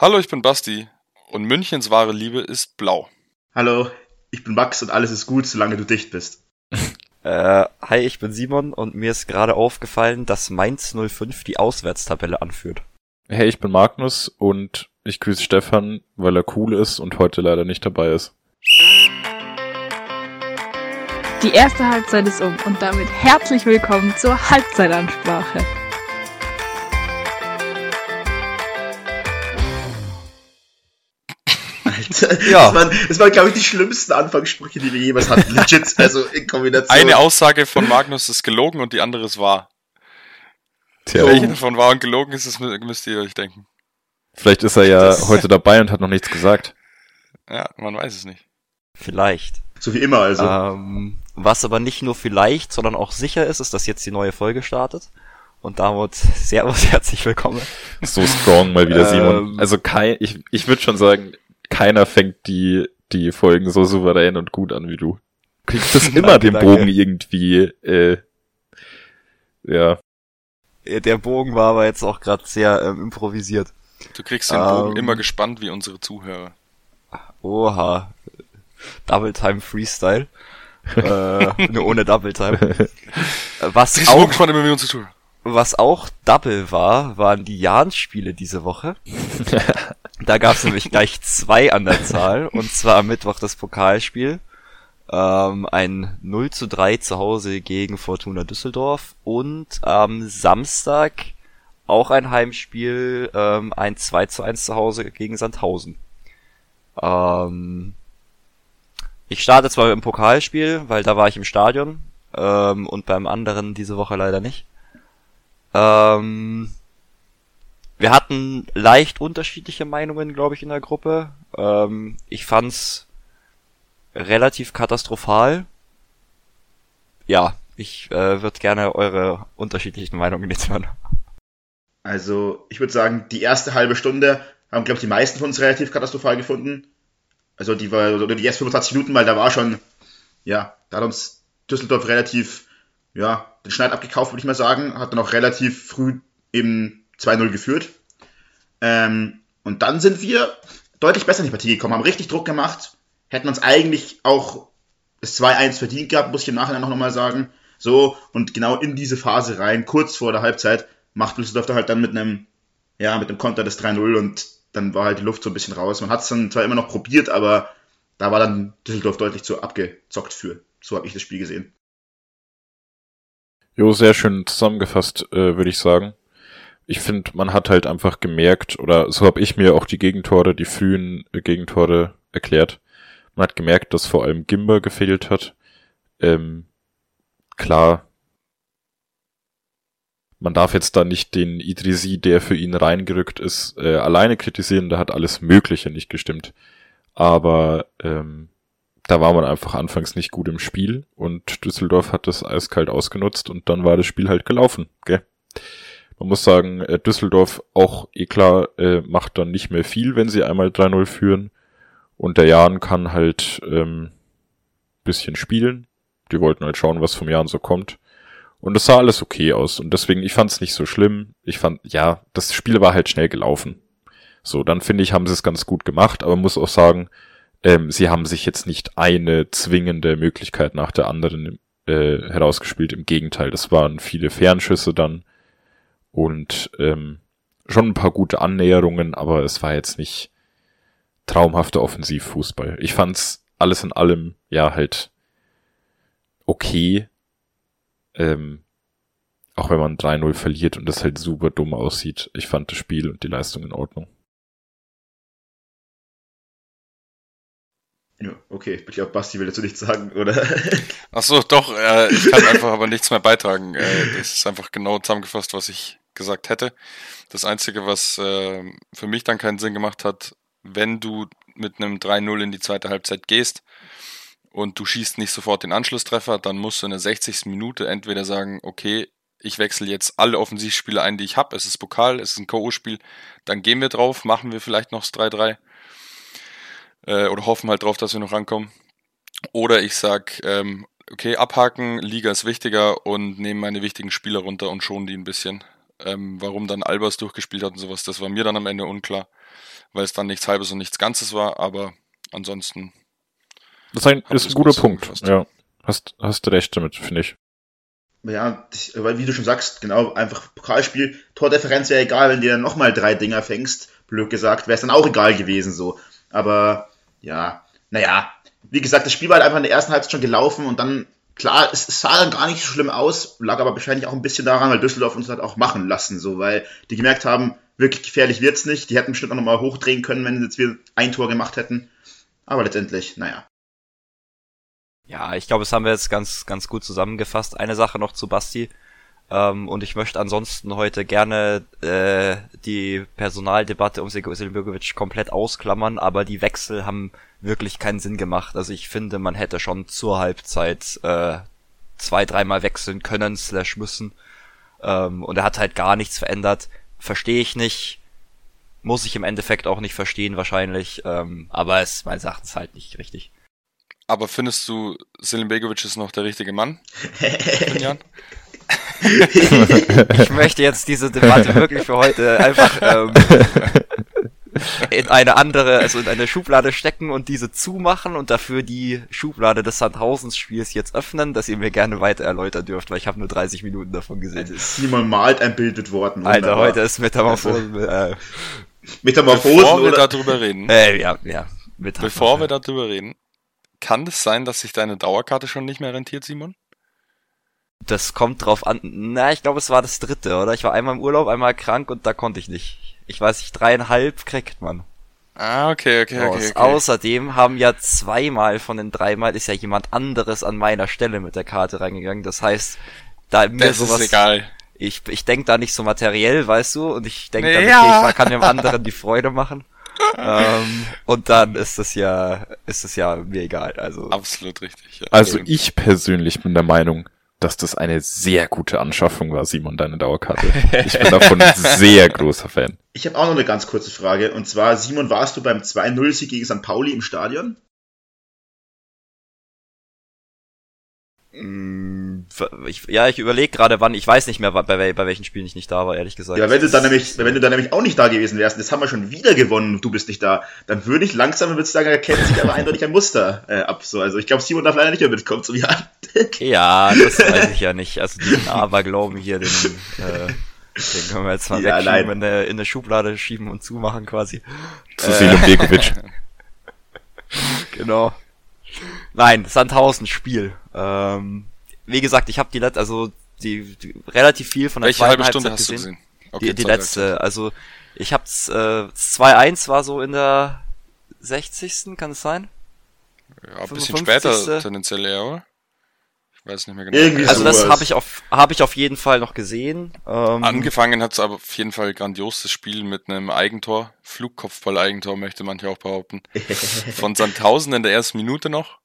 Hallo, ich bin Basti und Münchens wahre Liebe ist blau. Hallo, ich bin Max und alles ist gut, solange du dicht bist. Äh, hi, ich bin Simon und mir ist gerade aufgefallen, dass Mainz 05 die Auswärtstabelle anführt. Hey, ich bin Magnus und ich grüße Stefan, weil er cool ist und heute leider nicht dabei ist. Die erste Halbzeit ist um und damit herzlich willkommen zur Halbzeitansprache. Ja. das waren, das waren glaube ich, die schlimmsten Anfangssprüche, die wir jemals hatten. Legit, also in Kombination. Eine Aussage von Magnus ist gelogen und die andere ist wahr. Tja, Welche davon wahr und gelogen ist, das mü- müsst ihr euch denken. vielleicht ist er ja Das- heute dabei und hat noch nichts gesagt. Ja, man weiß es nicht. Vielleicht. So wie immer, also. Ähm, was aber nicht nur vielleicht, sondern auch sicher ist, ist, dass jetzt die neue Folge startet. Und damit servus, herzlich willkommen. So strong mal wieder, Ähm. Simon. Also kein, ich, ich würde schon sagen, keiner fängt die, die Folgen so souverän und gut an wie du. Kriegst das immer Danke, den danke. Bogen irgendwie, äh, ja. Der Bogen war aber jetzt auch gerade sehr ähm, improvisiert. Du kriegst den Bogen Ähm. immer gespannt wie unsere Zuhörer. Oha. Double Time Freestyle. äh, nur ohne Double Time. Was auch Bogen gespannt immer wie unsere Zuhörer. Was auch Double war, waren die Jahn-Spiele diese Woche. Da gab es nämlich gleich zwei an der Zahl. Und zwar am Mittwoch das Pokalspiel. Ähm, ein 0 zu 3 zu Hause gegen Fortuna Düsseldorf. Und am Samstag auch ein Heimspiel, ähm, ein 2 zu 1 zu Hause gegen Sandhausen. Ähm, ich starte zwar dem Pokalspiel, weil da war ich im Stadion. Ähm, und beim anderen diese Woche leider nicht. Ähm, wir hatten leicht unterschiedliche Meinungen, glaube ich, in der Gruppe. Ähm, ich fand's relativ katastrophal. Ja, ich äh, würde gerne eure unterschiedlichen Meinungen jetzt hören. Also, ich würde sagen, die erste halbe Stunde haben, glaube ich, die meisten von uns relativ katastrophal gefunden. Also, die war, oder die ersten 25 Minuten, weil da war schon, ja, da hat uns Düsseldorf relativ, ja, den Schneid abgekauft, würde ich mal sagen. Hat dann auch relativ früh eben 2-0 geführt. Ähm, und dann sind wir deutlich besser in die Partie gekommen, haben richtig Druck gemacht, hätten uns eigentlich auch das 2-1 verdient gehabt, muss ich im Nachhinein noch mal sagen. So, und genau in diese Phase rein, kurz vor der Halbzeit, macht Düsseldorf da halt dann mit einem, ja, mit einem Konter das 3-0 und dann war halt die Luft so ein bisschen raus. Man hat es dann zwar immer noch probiert, aber da war dann Düsseldorf deutlich zu abgezockt für. So habe ich das Spiel gesehen. Jo, sehr schön zusammengefasst, äh, würde ich sagen. Ich finde, man hat halt einfach gemerkt, oder so habe ich mir auch die Gegentore, die frühen äh, Gegentore erklärt. Man hat gemerkt, dass vor allem Gimba gefehlt hat. Ähm, klar, man darf jetzt da nicht den Idrisi, der für ihn reingerückt ist, äh, alleine kritisieren, da hat alles Mögliche nicht gestimmt. Aber ähm, da war man einfach anfangs nicht gut im Spiel und Düsseldorf hat das eiskalt ausgenutzt und dann war das Spiel halt gelaufen, gell? Man muss sagen, äh, Düsseldorf auch eh klar äh, macht dann nicht mehr viel, wenn sie einmal 3-0 führen und der Jan kann halt ähm, bisschen spielen. Die wollten halt schauen, was vom Jan so kommt. Und es sah alles okay aus und deswegen, ich fand es nicht so schlimm. Ich fand, ja, das Spiel war halt schnell gelaufen. So, dann finde ich, haben sie es ganz gut gemacht, aber muss auch sagen, ähm, sie haben sich jetzt nicht eine zwingende Möglichkeit nach der anderen äh, herausgespielt. Im Gegenteil, das waren viele Fernschüsse dann und ähm, schon ein paar gute Annäherungen, aber es war jetzt nicht traumhafter Offensivfußball. Ich fand's alles in allem ja halt okay, ähm, auch wenn man 3-0 verliert und das halt super dumm aussieht. Ich fand das Spiel und die Leistung in Ordnung. Ja, okay. Ich glaube, Basti will dazu nichts sagen, oder? Ach so, doch, äh, ich kann einfach aber nichts mehr beitragen. Äh, das ist einfach genau zusammengefasst, was ich gesagt hätte. Das Einzige, was äh, für mich dann keinen Sinn gemacht hat, wenn du mit einem 3-0 in die zweite Halbzeit gehst und du schießt nicht sofort den Anschlusstreffer, dann musst du in der 60. Minute entweder sagen, okay, ich wechsle jetzt alle Offensivspieler ein, die ich habe, es ist Pokal, es ist ein K.O.-Spiel, dann gehen wir drauf, machen wir vielleicht noch das 3-3 äh, oder hoffen halt drauf, dass wir noch rankommen. Oder ich sag, ähm, okay, abhaken, Liga ist wichtiger und nehme meine wichtigen Spieler runter und schon die ein bisschen. Ähm, warum dann Albers durchgespielt hat und sowas, das war mir dann am Ende unklar. weil es dann nichts Halbes und nichts Ganzes war, aber ansonsten. Das ist ein, ist ein guter gut Punkt. Ja. Hast, hast du recht damit, finde ich. Ja, weil wie du schon sagst, genau, einfach Pokalspiel, Tordifferenz wäre egal, wenn du dann nochmal drei Dinger fängst, blöd gesagt, wäre es dann auch egal gewesen so. Aber ja, naja, wie gesagt, das Spiel war halt einfach in der ersten Halbzeit schon gelaufen und dann, klar, es, sah dann gar nicht so schlimm aus, lag aber wahrscheinlich auch ein bisschen daran, weil Düsseldorf uns hat auch machen lassen, so, weil die gemerkt haben, wirklich gefährlich wird's nicht, die hätten bestimmt auch nochmal hochdrehen können, wenn sie jetzt wieder ein Tor gemacht hätten. Aber letztendlich, naja. Ja, ich glaube, das haben wir jetzt ganz, ganz gut zusammengefasst. Eine Sache noch zu Basti. Ähm, und ich möchte ansonsten heute gerne äh, die Personaldebatte um Silbergovic komplett ausklammern, aber die Wechsel haben wirklich keinen Sinn gemacht. Also ich finde, man hätte schon zur Halbzeit äh, zwei, dreimal wechseln können, slash müssen. Ähm, und er hat halt gar nichts verändert. Verstehe ich nicht. Muss ich im Endeffekt auch nicht verstehen, wahrscheinlich. Ähm, aber es meines Erachtens halt nicht richtig. Aber findest du, Selim Begovic ist noch der richtige Mann? Jan? Ich möchte jetzt diese Debatte wirklich für heute einfach ähm, in eine andere, also in eine Schublade stecken und diese zumachen und dafür die Schublade des Sandhausens-Spiels jetzt öffnen, dass ihr mir gerne weiter erläutern dürft, weil ich habe nur 30 Minuten davon gesehen. Simon malt ein Bild mit Worten. Alter, wunderbar. heute ist Metamorphose. Äh, Metamorphosen Bevor wir oder? darüber reden, äh, ja, ja. Metamorphose. bevor wir darüber reden, kann es sein, dass sich deine Dauerkarte schon nicht mehr rentiert, Simon? Das kommt drauf an. Na, ich glaube, es war das dritte, oder? Ich war einmal im Urlaub, einmal krank und da konnte ich nicht. Ich weiß nicht, dreieinhalb kriegt man. Ah, okay, okay, okay. okay. Außerdem haben ja zweimal von den dreimal ist ja jemand anderes an meiner Stelle mit der Karte reingegangen. Das heißt, da mir das sowas, ist egal. ich, ich denk da nicht so materiell, weißt du, und ich denk dann, Ja. okay, ich kann dem anderen die Freude machen. ähm, und dann ist es ja, ist es ja mir egal. Also Absolut richtig. Ja. Also ich persönlich bin der Meinung, dass das eine sehr gute Anschaffung war, Simon, deine Dauerkarte. Ich bin davon sehr großer Fan. Ich habe auch noch eine ganz kurze Frage. Und zwar, Simon, warst du beim 2-0-Sieg gegen St. Pauli im Stadion? Ich, ja, ich überlege gerade, wann. Ich weiß nicht mehr, bei, bei, welchen Spielen ich nicht da war, ehrlich gesagt. Ja, wenn du dann nämlich, wenn du dann nämlich auch nicht da gewesen wärst, und jetzt haben wir schon wieder gewonnen und du bist nicht da, dann würde ich langsam würde ich sagen, erkennt sich aber eindeutig ein Muster äh, ab. So, also ich glaube, Simon darf leider nicht mehr mitkommen zum Jahr. Ja, das weiß ich ja nicht. Also den Aberglauben hier, den, äh, den können wir jetzt mal Ja, wegschieben, in eine, in eine Schublade schieben und zumachen quasi. Zu Selim Begovic. Genau. Nein, Sandhausen Spiel. Ähm, wie gesagt, ich habe die letzte, also die, die relativ viel von der Welche zweiten halbe Stunde Halbzeit hast du gesehen. gesehen? Okay, die die letzte, also ich hab's, äh, 2-1 war so in der 60. kann es sein? Ja, ein bisschen 55. später tendenziell eher, oder? Ich weiß nicht mehr genau. Irgendwie Also so. das sowas. habe ich auf habe ich auf jeden Fall noch gesehen. Ähm, Angefangen hat es aber auf jeden Fall grandios das Spiel mit einem Eigentor, Flugkopfball-Eigentor möchte manche auch behaupten, von Sandhausen in der ersten Minute noch.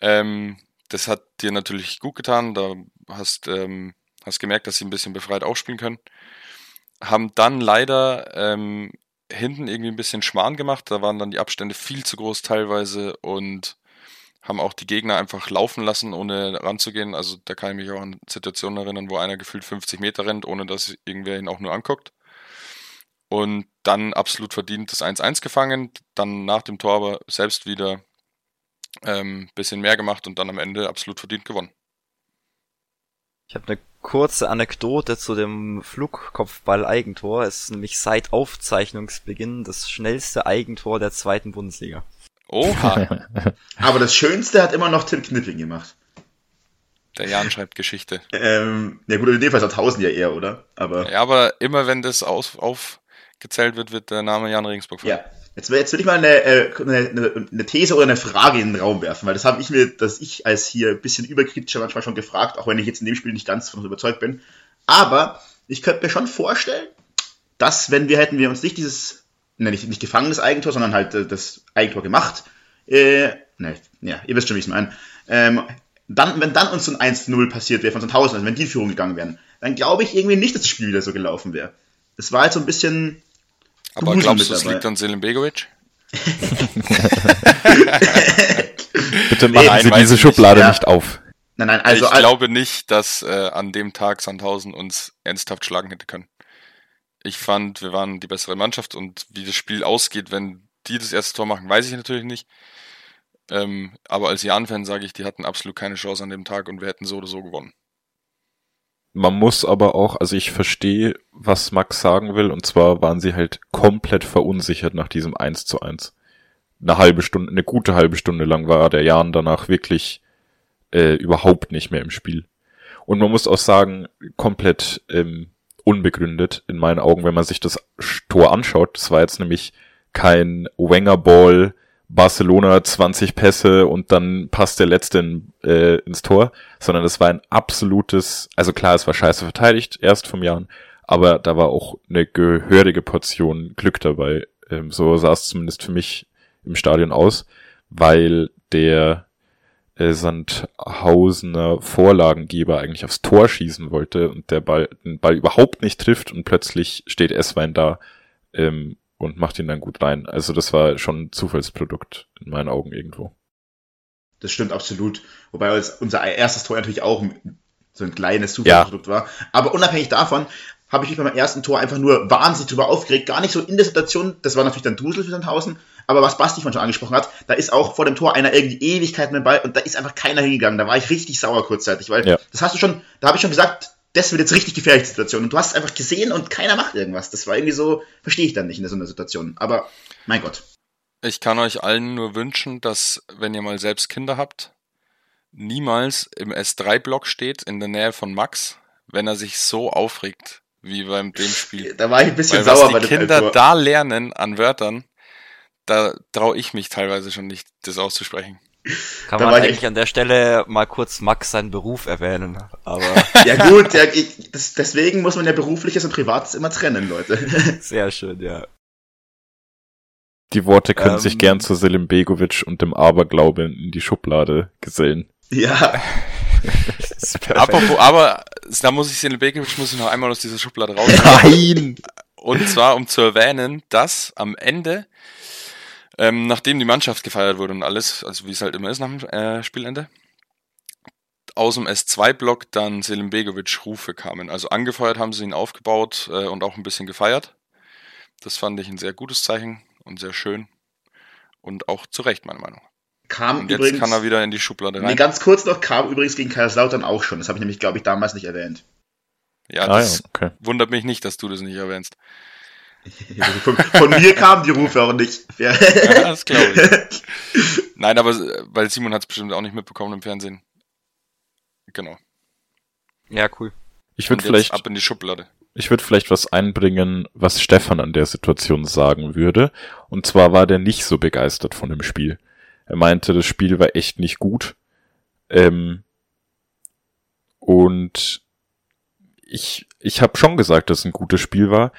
Ähm, das hat dir natürlich gut getan, da hast ähm, hast gemerkt, dass sie ein bisschen befreit aufspielen können. Haben dann leider ähm, hinten irgendwie ein bisschen Schmarrn gemacht, da waren dann die Abstände viel zu groß teilweise und haben auch die Gegner einfach laufen lassen, ohne ranzugehen. Also da kann ich mich auch an Situationen erinnern, wo einer gefühlt 50 Meter rennt, ohne dass irgendwer ihn auch nur anguckt. Und dann absolut verdient das 1-1 gefangen, dann nach dem Tor aber selbst wieder ähm, bisschen mehr gemacht und dann am Ende absolut verdient gewonnen. Ich habe eine kurze Anekdote zu dem Flugkopfball-Eigentor. Es ist nämlich seit Aufzeichnungsbeginn das schnellste Eigentor der zweiten Bundesliga. Oha, Aber das Schönste hat immer noch Tim Knipping gemacht. der Jan schreibt Geschichte. Ähm, ja gut, in dem Fall ist er 1000 ja eher, oder? Aber Ja, aber immer wenn das aus, aufgezählt wird, wird der Name Jan Regensburg fallen. Ja, jetzt, jetzt will ich mal eine, äh, eine, eine, eine These oder eine Frage in den Raum werfen, weil das habe ich mir, dass ich als hier ein bisschen überkritischer manchmal schon gefragt, auch wenn ich jetzt in dem Spiel nicht ganz davon überzeugt bin. Aber ich könnte mir schon vorstellen, dass wenn wir hätten wir uns nicht dieses, ne, nicht, nicht gefangenes Eigentor, sondern halt äh, das Eigentor gemacht, äh, ne, ja, ihr wisst schon, wie ich es meine, ähm, dann, wenn dann uns so ein 1-0 passiert wäre von so 1000, also wenn die in Führung gegangen wären, dann glaube ich irgendwie nicht, dass das Spiel wieder so gelaufen wäre. Es war halt so ein bisschen, Aber glaubst du, es liegt an Selim Begovic? Bitte Nee, machen Sie weiß diese Schublade nicht. Ja. nicht auf. nein, nein, also, ich glaube nicht, dass äh, an dem Tag Sandhausen uns ernsthaft schlagen hätte können. Ich fand, wir waren die bessere Mannschaft und wie das Spiel ausgeht, wenn die das erste Tor machen, weiß ich natürlich nicht. Ähm, aber als Jan-Fan sage ich, die hatten absolut keine Chance an dem Tag und wir hätten so oder so gewonnen. Man muss aber auch, also ich verstehe, was Max sagen will, und zwar waren sie halt komplett verunsichert nach diesem 1 zu 1. Eine halbe Stunde, eine gute halbe Stunde lang war der Jan danach wirklich äh, überhaupt nicht mehr im Spiel. Und man muss auch sagen, komplett ähm, unbegründet in meinen Augen, wenn man sich das Tor anschaut. Das war jetzt nämlich kein Wenger Ball, Barcelona 20 Pässe und dann passt der letzte in, äh, ins Tor, sondern es war ein absolutes, also klar, es war scheiße verteidigt, erst vom Jahren, aber da war auch eine gehörige Portion Glück dabei. Ähm, so sah es zumindest für mich im Stadion aus, weil der äh, Sandhausener Vorlagengeber eigentlich aufs Tor schießen wollte und der Ball, den Ball überhaupt nicht trifft und plötzlich steht Esswein da ähm, und macht ihn dann gut rein. Also das war schon ein Zufallsprodukt in meinen Augen irgendwo. Das stimmt absolut. Wobei unser erstes Tor natürlich auch so ein kleines Zufallsprodukt ja. war. Aber unabhängig davon habe ich mich beim ersten Tor einfach nur wahnsinnig drüber aufgeregt. Gar nicht so in der Situation, das war natürlich dann Dusel für Sandhausen, aber was Basti von schon angesprochen hat, da ist auch vor dem Tor einer irgendwie Ewigkeit mit dem Ball und da ist einfach keiner hingegangen. Da war ich richtig sauer kurzzeitig, weil ja. das hast du schon, da habe ich schon gesagt, das wird jetzt richtig gefährliche Situation. Und du hast es einfach gesehen und keiner macht irgendwas. Das war irgendwie so, verstehe ich dann nicht in so einer Situation. Aber mein Gott. Ich kann euch allen nur wünschen, dass, wenn ihr mal selbst Kinder habt, niemals im S3-Block steht, in der Nähe von Max, wenn er sich so aufregt, wie beim dem Spiel. Da war ich ein bisschen Weil sauer was die Kinder da lernen an Wörtern, da traue ich mich teilweise schon nicht, das auszusprechen. Kann da man eigentlich ich... an der Stelle mal kurz Max seinen Beruf erwähnen. Aber ja gut, ja, ich, das, deswegen muss man ja berufliches und privates immer trennen, Leute. Sehr schön, ja. Die Worte können ähm, sich gern zu Selim Begovic und dem Aberglauben in die Schublade gesellen. Ja. Apropos, aber da muss ich Selim Begovic muss ich noch einmal aus dieser Schublade raus. Nein! Und zwar um zu erwähnen, dass am Ende ähm, nachdem die Mannschaft gefeiert wurde und alles, also wie es halt immer ist nach dem äh, Spielende, aus dem S2-Block dann Selim Begovic Rufe kamen. Also angefeuert haben sie ihn aufgebaut äh, und auch ein bisschen gefeiert. Das fand ich ein sehr gutes Zeichen und sehr schön. Und auch zu Recht, meiner Meinung. Kam und jetzt übrigens, kann er wieder in die Schublade rein. Nee, ganz kurz noch, kam übrigens gegen Kaiserslautern auch schon. Das habe ich nämlich, glaube ich, damals nicht erwähnt. Ja, das ah, ja, okay. wundert mich nicht, dass du das nicht erwähnst. Von, von, mir kamen die Rufe auch nicht. ja, das glaube ich. Nein, aber weil Simon hat es bestimmt auch nicht mitbekommen im Fernsehen. Genau. Ja, cool. Ich würde vielleicht ab in die Schublade. Ich würde vielleicht was einbringen, was Stefan an der Situation sagen würde. Und zwar war der nicht so begeistert von dem Spiel. Er meinte, das Spiel war echt nicht gut. Ähm, und ich, ich habe schon gesagt, dass es ein gutes Spiel war,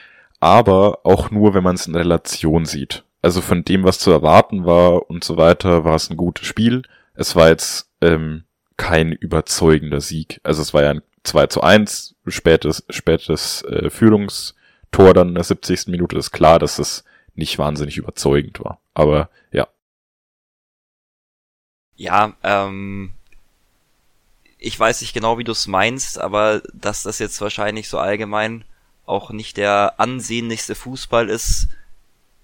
aber auch nur, wenn man es in Relation sieht. Also von dem, was zu erwarten war und so weiter, war es ein gutes Spiel. Es war jetzt ähm, kein überzeugender Sieg. Also es war ja ein 2 zu 1, spätes, spätes äh, Führungstor dann in der 70. Minute. ist klar, dass es nicht wahnsinnig überzeugend war. Aber ja. Ja, ähm, ich weiß nicht genau, wie du es meinst, aber dass das jetzt wahrscheinlich so allgemein auch nicht der ansehnlichste Fußball ist,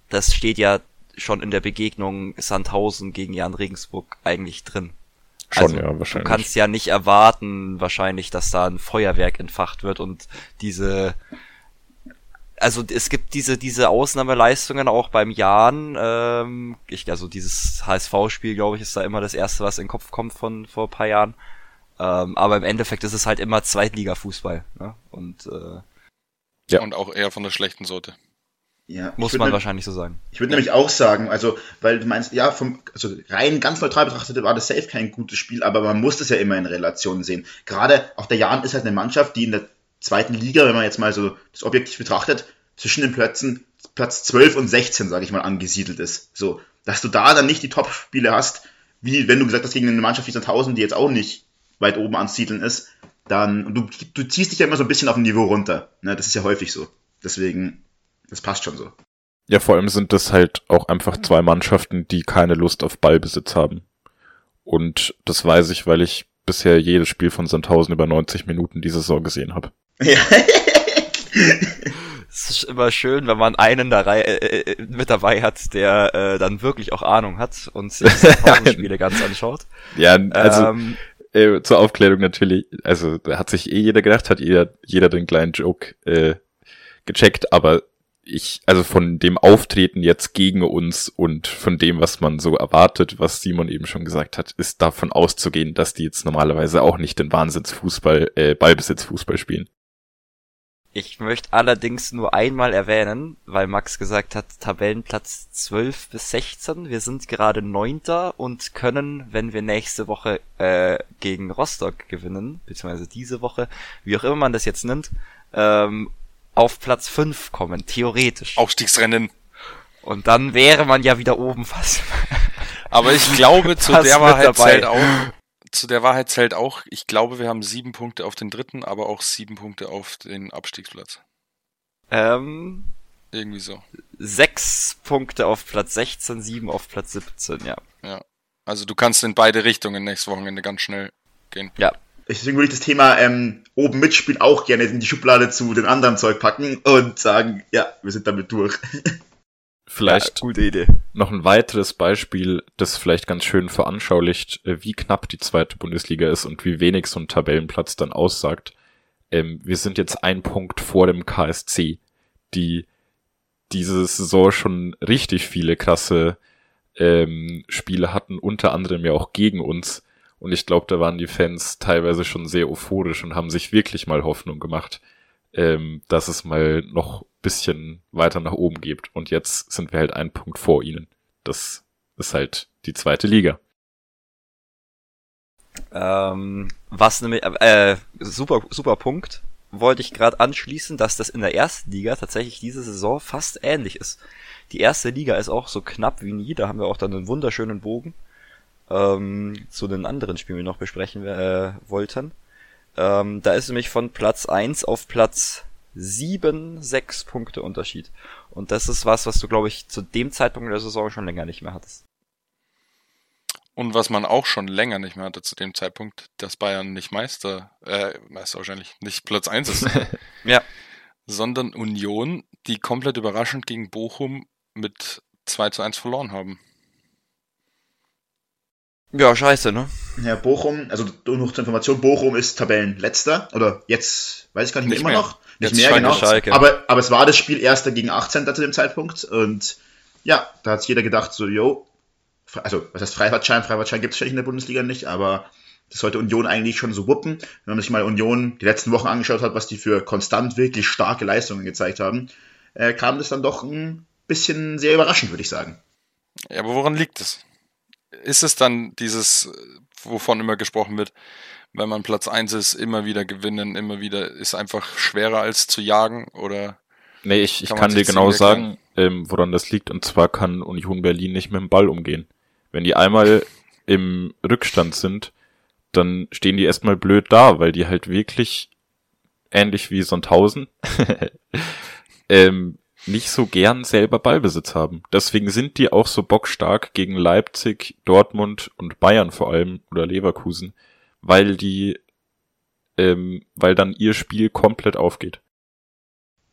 das steht ja schon in der Begegnung Sandhausen gegen Jan Regensburg eigentlich drin. Schon, also, ja, wahrscheinlich. Du kannst ja nicht erwarten, wahrscheinlich, dass da ein Feuerwerk entfacht wird und diese, also es gibt diese, diese Ausnahmeleistungen auch beim Jan, ähm, ich, also dieses HSV-Spiel, glaube ich, ist da immer das erste, was in den Kopf kommt von vor paar Jahren. Ähm, aber im Endeffekt ist es halt immer Zweitliga-Fußball. Ne? Und äh, ja. Und auch eher von der schlechten Sorte. Ja, Muss man wahrscheinlich so sagen. Ich würde nämlich auch sagen, also, weil du meinst, ja, vom, also rein ganz neutral betrachtet war das safe kein gutes Spiel, aber man muss das ja immer in Relation sehen. Gerade auch der Jan ist halt eine Mannschaft, die in der zweiten Liga, wenn man jetzt mal so das objektiv betrachtet, zwischen den Plätzen Platz 12 und 16, sage ich mal, angesiedelt ist. So, dass du da dann nicht die Top-Spiele hast, wie wenn du gesagt hast, gegen eine Mannschaft wie Sandhausen, die jetzt auch nicht weit oben ansiedeln ist, dann, du, du ziehst dich ja immer so ein bisschen auf dem Niveau runter. Ne? Das ist ja häufig so. Deswegen, das passt schon so. Ja, vor allem sind das halt auch einfach zwei Mannschaften, die keine Lust auf Ballbesitz haben. Und das weiß ich, weil ich bisher jedes Spiel von Sandhausen über 90 Minuten diese Saison gesehen habe. Ja. es ist immer schön, wenn man einen da rei- äh, äh, mit dabei hat, der äh, dann wirklich auch Ahnung hat und sich die Pausenspiele ganz anschaut. Ja, also ähm, äh, zur Aufklärung natürlich, also da hat sich eh jeder gedacht, hat jeder, jeder den kleinen Joke äh, gecheckt, aber ich, also von dem Auftreten jetzt gegen uns und von dem, was man so erwartet, was Simon eben schon gesagt hat, ist davon auszugehen, dass die jetzt normalerweise auch nicht den Wahnsinnsfußball, äh, Ballbesitzfußball spielen. Ich möchte allerdings nur einmal erwähnen, weil Max gesagt hat, Tabellenplatz 12 bis 16. Wir sind gerade Neunter und können, wenn wir nächste Woche äh, gegen Rostock gewinnen, beziehungsweise diese Woche, wie auch immer man das jetzt nennt, ähm, auf Platz 5 kommen, theoretisch. Aufstiegsrennen. Und dann wäre man ja wieder oben fast. Aber ich glaube, zu Fast der Wahrheit dabei. zählt auch, zu der Wahrheit zählt auch, ich glaube, wir haben sieben Punkte auf den dritten, aber auch sieben Punkte auf den Abstiegsplatz. Ähm, Irgendwie so. sechs Punkte auf Platz 16, sieben auf Platz 17, ja. Also du kannst in beide Richtungen nächstes Wochenende ganz schnell gehen. Ja, Deswegen würde ich das Thema ähm, oben mitspielen auch gerne in die Schublade zu den anderen Zeug packen und sagen, ja, wir sind damit durch. Vielleicht ja, gute Idee. noch ein weiteres Beispiel, das vielleicht ganz schön veranschaulicht, äh, wie knapp die zweite Bundesliga ist und wie wenig so ein Tabellenplatz dann aussagt. Ähm, wir sind jetzt ein Punkt vor dem KSC, die diese Saison schon richtig viele krasse ähm, Spiele hatten, unter anderem ja auch gegen uns. Und ich glaube, da waren die Fans teilweise schon sehr euphorisch und haben sich wirklich mal Hoffnung gemacht, ähm, dass es mal noch bisschen weiter nach oben geht. Und jetzt sind wir halt ein Punkt vor ihnen. Das ist halt die zweite Liga. Ähm, was nämlich, äh, super, super Punkt. Wollte ich gerade anschließen, dass das in der ersten Liga tatsächlich diese Saison fast ähnlich ist. Die erste Liga ist auch so knapp wie nie, da haben wir auch dann einen wunderschönen Bogen ähm, zu den anderen Spielen, die wir noch besprechen äh, wollten. Ähm, da ist nämlich von Platz 1 auf Platz 7 sechs Punkte Unterschied. Und das ist was, was du, glaube ich, zu dem Zeitpunkt der Saison schon länger nicht mehr hattest. Und was man auch schon länger nicht mehr hatte zu dem Zeitpunkt, dass Bayern nicht Meister, äh, Meister wahrscheinlich, nicht Platz 1 ist, Ja. sondern Union, die komplett überraschend gegen Bochum mit 2 zu 1 verloren haben. Ja, scheiße, ne? Ja, Bochum, also nur noch zur Information, Bochum ist Tabellenletzter, oder jetzt, weiß ich gar nicht mehr, Nicht immer mehr. noch. Nicht Jetzt mehr, genau. Schalke. Aber, aber es war das Spiel Erster gegen 18. zu dem Zeitpunkt und ja, da hat jeder gedacht so, yo, also was heißt Freifahrtschein? Freifahrtschein gibt es wahrscheinlich in der Bundesliga nicht, aber das sollte Union eigentlich schon so wuppen. Wenn man sich mal Union die letzten Wochen angeschaut hat, was die für konstant wirklich starke Leistungen gezeigt haben, äh, kam das dann doch ein bisschen sehr überraschend, würde ich sagen. Ja, aber woran liegt es? Ist es dann dieses, wovon immer gesprochen wird, wenn man Platz 1 ist, immer wieder gewinnen, immer wieder, ist einfach schwerer als zu jagen oder Nee, ich, ich Kann dir genau sagen, ähm, woran das liegt. Und zwar kann Union Berlin nicht mit dem Ball umgehen. Wenn die einmal im Rückstand sind, dann stehen die erstmal blöd da, weil die halt wirklich ähnlich wie Sandhausen ähm, nicht so gern selber Ballbesitz haben. Deswegen sind die auch so bockstark gegen Leipzig, Dortmund und Bayern vor allem oder Leverkusen, weil die, ähm, weil dann ihr Spiel komplett aufgeht.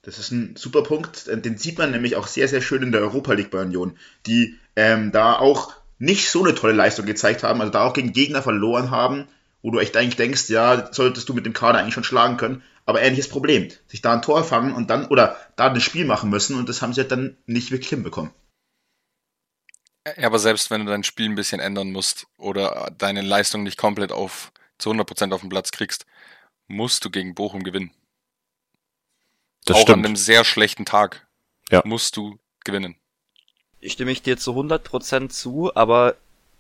Das ist ein super Punkt. Den sieht man nämlich auch sehr, sehr schön in der Europa League bei Union, die ähm, da auch nicht so eine tolle Leistung gezeigt haben, also da auch gegen Gegner verloren haben, wo du echt eigentlich denkst, ja, solltest du mit dem Kader eigentlich schon schlagen können, aber ähnliches Problem. Sich da ein Tor fangen und dann, oder da ein Spiel machen müssen und das haben sie halt dann nicht wirklich hinbekommen. Ja, aber selbst wenn du dein Spiel ein bisschen ändern musst oder deine Leistung nicht komplett auf zu 100% auf den Platz kriegst, musst du gegen Bochum gewinnen. Das Auch stimmt. an einem sehr schlechten Tag Ja. musst du gewinnen. Stimme ich dir zu 100% zu, aber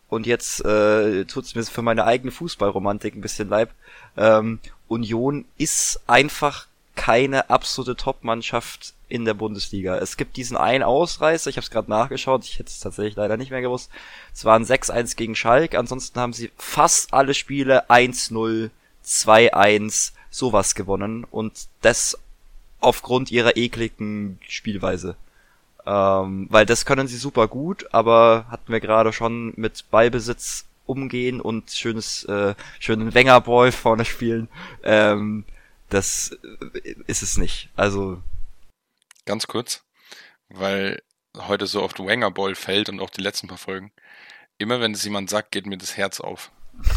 und jetzt äh, tut's mir für meine eigene Fußballromantik ein bisschen leid. Ähm, Union ist einfach keine absolute Top-Mannschaft in der Bundesliga. Es gibt diesen einen Ausreißer, ich habe es gerade nachgeschaut, ich hätte es tatsächlich leider nicht mehr gewusst. Es waren 6-1 gegen Schalke, ansonsten haben sie fast alle Spiele 1-0, 2-1, sowas gewonnen und das aufgrund ihrer ekligen Spielweise. Ähm, weil das können sie super gut, aber hatten wir gerade schon mit Ballbesitz umgehen und schönes, äh, schönen Wengerball vorne spielen. Ähm, das äh, ist es nicht. Also ganz kurz, weil heute so oft Wenger Ball fällt und auch die letzten paar Folgen. Immer wenn es jemand sagt, geht mir das Herz auf.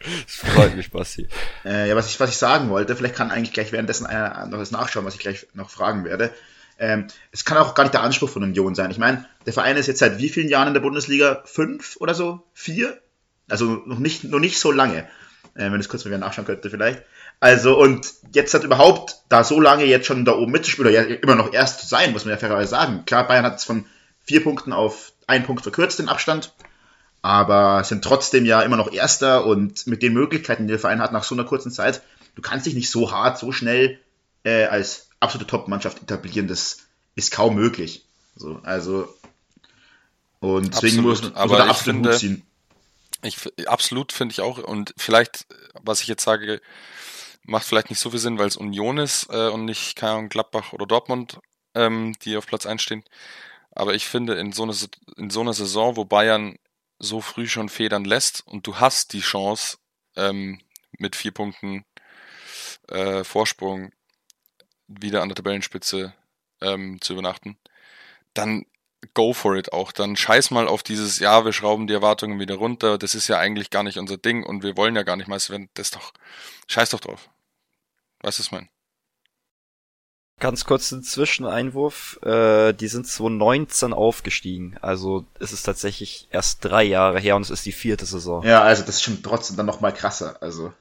Das freut mich, Basti. Äh, ja, was ich, was ich sagen wollte, vielleicht kann eigentlich gleich währenddessen einer noch das nachschauen, was ich gleich noch fragen werde. Ähm, es kann auch gar nicht der Anspruch von Union sein. Ich meine, der Verein ist jetzt seit wie vielen Jahren in der Bundesliga? Fünf oder so? Vier? Also noch nicht, noch nicht so lange. Äh, wenn es kurz mal wieder nachschauen könnte, vielleicht. Also, und jetzt hat überhaupt da so lange jetzt schon da oben mitzuspielen, oder ja, immer noch erst zu sein, muss man ja fairerweise sagen. Klar, Bayern hat es von vier Punkten auf einen Punkt verkürzt, den Abstand aber sind trotzdem ja immer noch Erster und mit den Möglichkeiten, die der Verein hat nach so einer kurzen Zeit, du kannst dich nicht so hart, so schnell äh, als absolute Top-Mannschaft etablieren, das ist kaum möglich. So, also und deswegen Absolut, muss, muss aber man da absolut finde- ziehen. Ich, absolut finde ich auch. Und vielleicht, was ich jetzt sage, macht vielleicht nicht so viel Sinn, weil es Union ist äh, und nicht keine Ahnung, Gladbach oder Dortmund, ähm, die auf Platz 1 stehen. Aber ich finde, in so, einer, Sit- in so einer Saison, wo Bayern so früh schon federn lässt und du hast die Chance, ähm, mit vier Punkten äh, Vorsprung wieder an der Tabellenspitze ähm, zu übernachten, dann go for it auch. Dann scheiß mal auf dieses, ja, wir schrauben die Erwartungen wieder runter. Das ist ja eigentlich gar nicht unser Ding und wir wollen ja gar nicht Meister werden. Das ist doch, scheiß doch drauf. Weißt du, was ich meine? Ganz kurz ein Zwischeneinwurf. Äh, die sind 2019 aufgestiegen. Also es ist tatsächlich erst drei Jahre her und es ist die vierte Saison. Ja, also das ist schon trotzdem dann noch mal krasser. Also